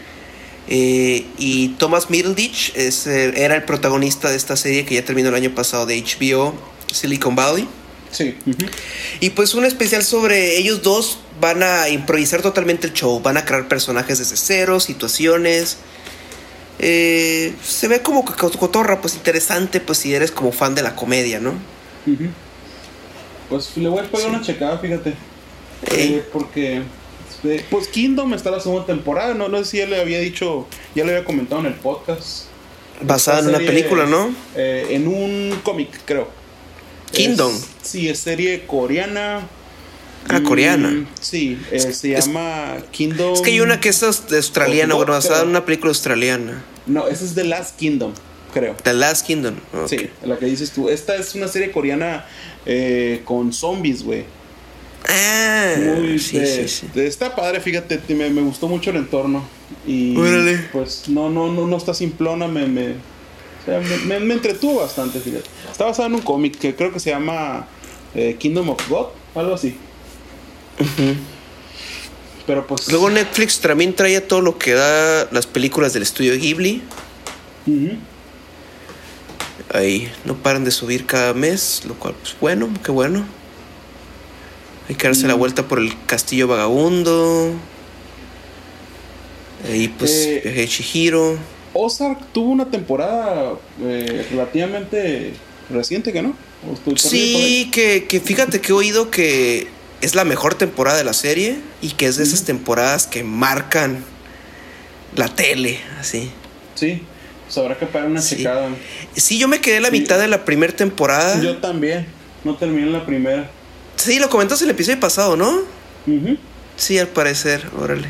Eh, y Thomas Middleditch es, el- era el protagonista de esta serie que ya terminó el año pasado de HBO, Silicon Valley. Sí. Y pues un especial sobre ellos dos van a improvisar totalmente el show, van a crear personajes desde cero, situaciones. Eh, se ve como cotorra, pues interesante, pues si eres como fan de la comedia, ¿no? Pues le voy a poner una checada, fíjate. Eh, porque. este, Pues Kingdom está la segunda temporada. No, no sé si ya le había dicho. Ya le había comentado en el podcast. Basada en una película, ¿no? eh, en un cómic, creo. Kingdom. Es- sí, es serie coreana. Ah, Mm, coreana. Sí, eh, se Es- llama Kingdom. Es que hay una que es australiana, bueno, no, basada en una película australiana. No, esa es The Last Kingdom, creo. The Last Kingdom. Sí, la que dices tú. Esta es una serie coreana eh, con zombies, güey. Ah, Muy sí, de- sí, sí. de- está padre, fíjate, te- me, me gustó mucho el entorno. Y Órale. pues no, no, no, no está simplona, me, me, sea, me, entretuvo bastante, fíjate. Está basado en un cómic que creo que se llama eh, Kingdom of God, algo así. Pero pues. Luego Netflix también trae todo lo que da las películas del estudio Ghibli. Ahí no paran de subir cada mes, lo cual, pues bueno, qué bueno. Hay que darse la Mm. vuelta por el Castillo Vagabundo. Y pues Eh, viaje de Chihiro. Ozark tuvo una temporada eh, relativamente reciente, ¿que no? Sí, que, que fíjate que he oído que es la mejor temporada de la serie y que es de esas temporadas que marcan la tele, así. Sí, pues habrá que pagar una Sí. checada. Sí, yo me quedé en la Sí. mitad de la primera temporada. Yo también, no terminé en la primera. Sí, lo comentaste en el episodio pasado, ¿no? Sí, al parecer, órale.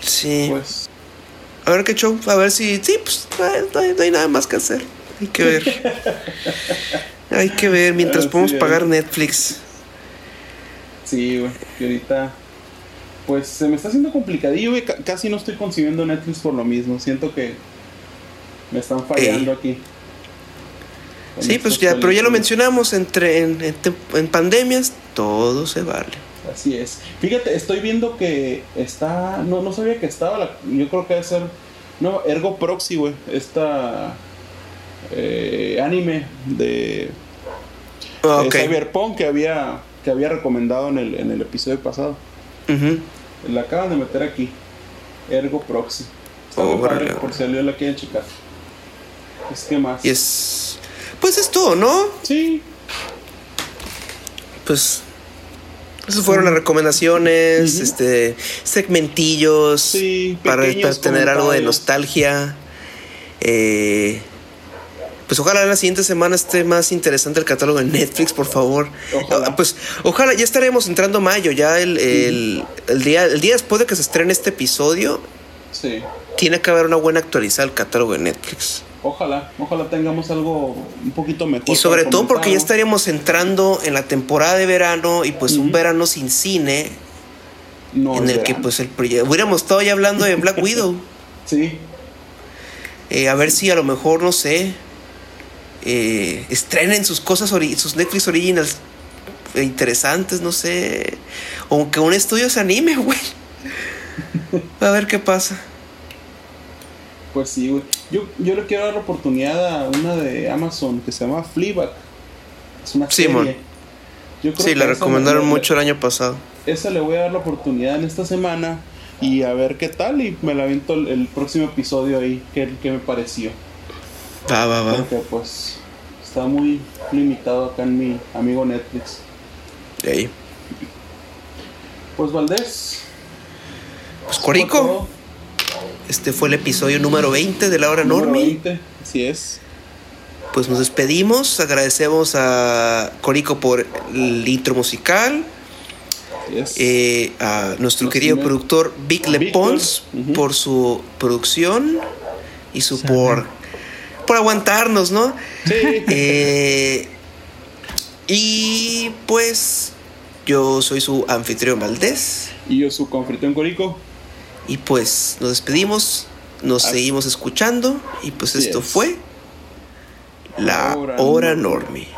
Sí. Pues, A ver qué show, a ver si. Sí, pues no hay, no hay- nada más que hacer. Hay que ver. hay que ver mientras Así podemos pagar Netflix. sí, güey, que ahorita... Pues se me está haciendo complicadillo, güey. ca- Casi no estoy consiguiendo Netflix por lo mismo. Siento que me están fallando aquí. Sí, pues ya, pero ya lo mencionamos, entre en, en en pandemias todo se vale. Así es. Fíjate, estoy viendo que está. No, no sabía que estaba. La, yo creo que debe ser. No, Ergo Proxy, güey. Esta. eh, anime de, Ah, de ok. Cyberpunk que había, que había recomendado en el, en el episodio pasado. Ujú. La acaban de meter aquí. Ergo Proxy. Está Órale. padre, por si salió la quieren checar. Es que más. Y es. Pues es todo, ¿no? Sí, Pues. Esas fueron las recomendaciones, este, segmentillos Sí, para, tener algo de nostalgia. Eh, pues ojalá la siguiente semana esté más interesante el catálogo de Netflix, por favor. Ojalá. Ah, Pues ojalá ya estaremos entrando mayo, ya el, el, el día, el día después de que se estrene este episodio, sí. tiene que haber una buena actualizada del catálogo de Netflix. Ojalá, ojalá tengamos algo un poquito mejor. Y sobre todo porque ya estaríamos entrando en la temporada de verano y pues un verano sin cine ¿no? En el que pues el proye- hubiéramos estado ya hablando de Black Widow. Sí, Eh, a ver si a lo mejor, no sé, eh, estrenen sus cosas, ori- sus Netflix Originals eh, interesantes, no sé. O que un estudio se anime, güey. A ver qué pasa. Pues sí, güey. Yo, yo le quiero dar la oportunidad a una de Amazon que se llama Fleabag. Es una Simón. serie. Yo creo Sí, que la recomendaron mucho el año pasado. Esa le voy a dar la oportunidad en esta semana y a ver qué tal. Y me la aviento el, el próximo episodio ahí, qué, qué me pareció. Va, va, va. Porque pues está muy limitado acá en mi amigo Netflix. Ey. Pues Valdés. Pues. Corico, este fue el episodio número 20 de la hora. 20, Así es. Pues nos despedimos, agradecemos a Corico por el intro musical, Así es. eh, a nuestro Nos querido tiene- productor Vic Lepons por su producción y su por, por aguantarnos, ¿no? Sí. Eh, y pues yo soy su anfitrión Valdés y yo su confrito Corico. Y pues nos despedimos, nos Así- seguimos escuchando y pues esto es. fue la Hora hora.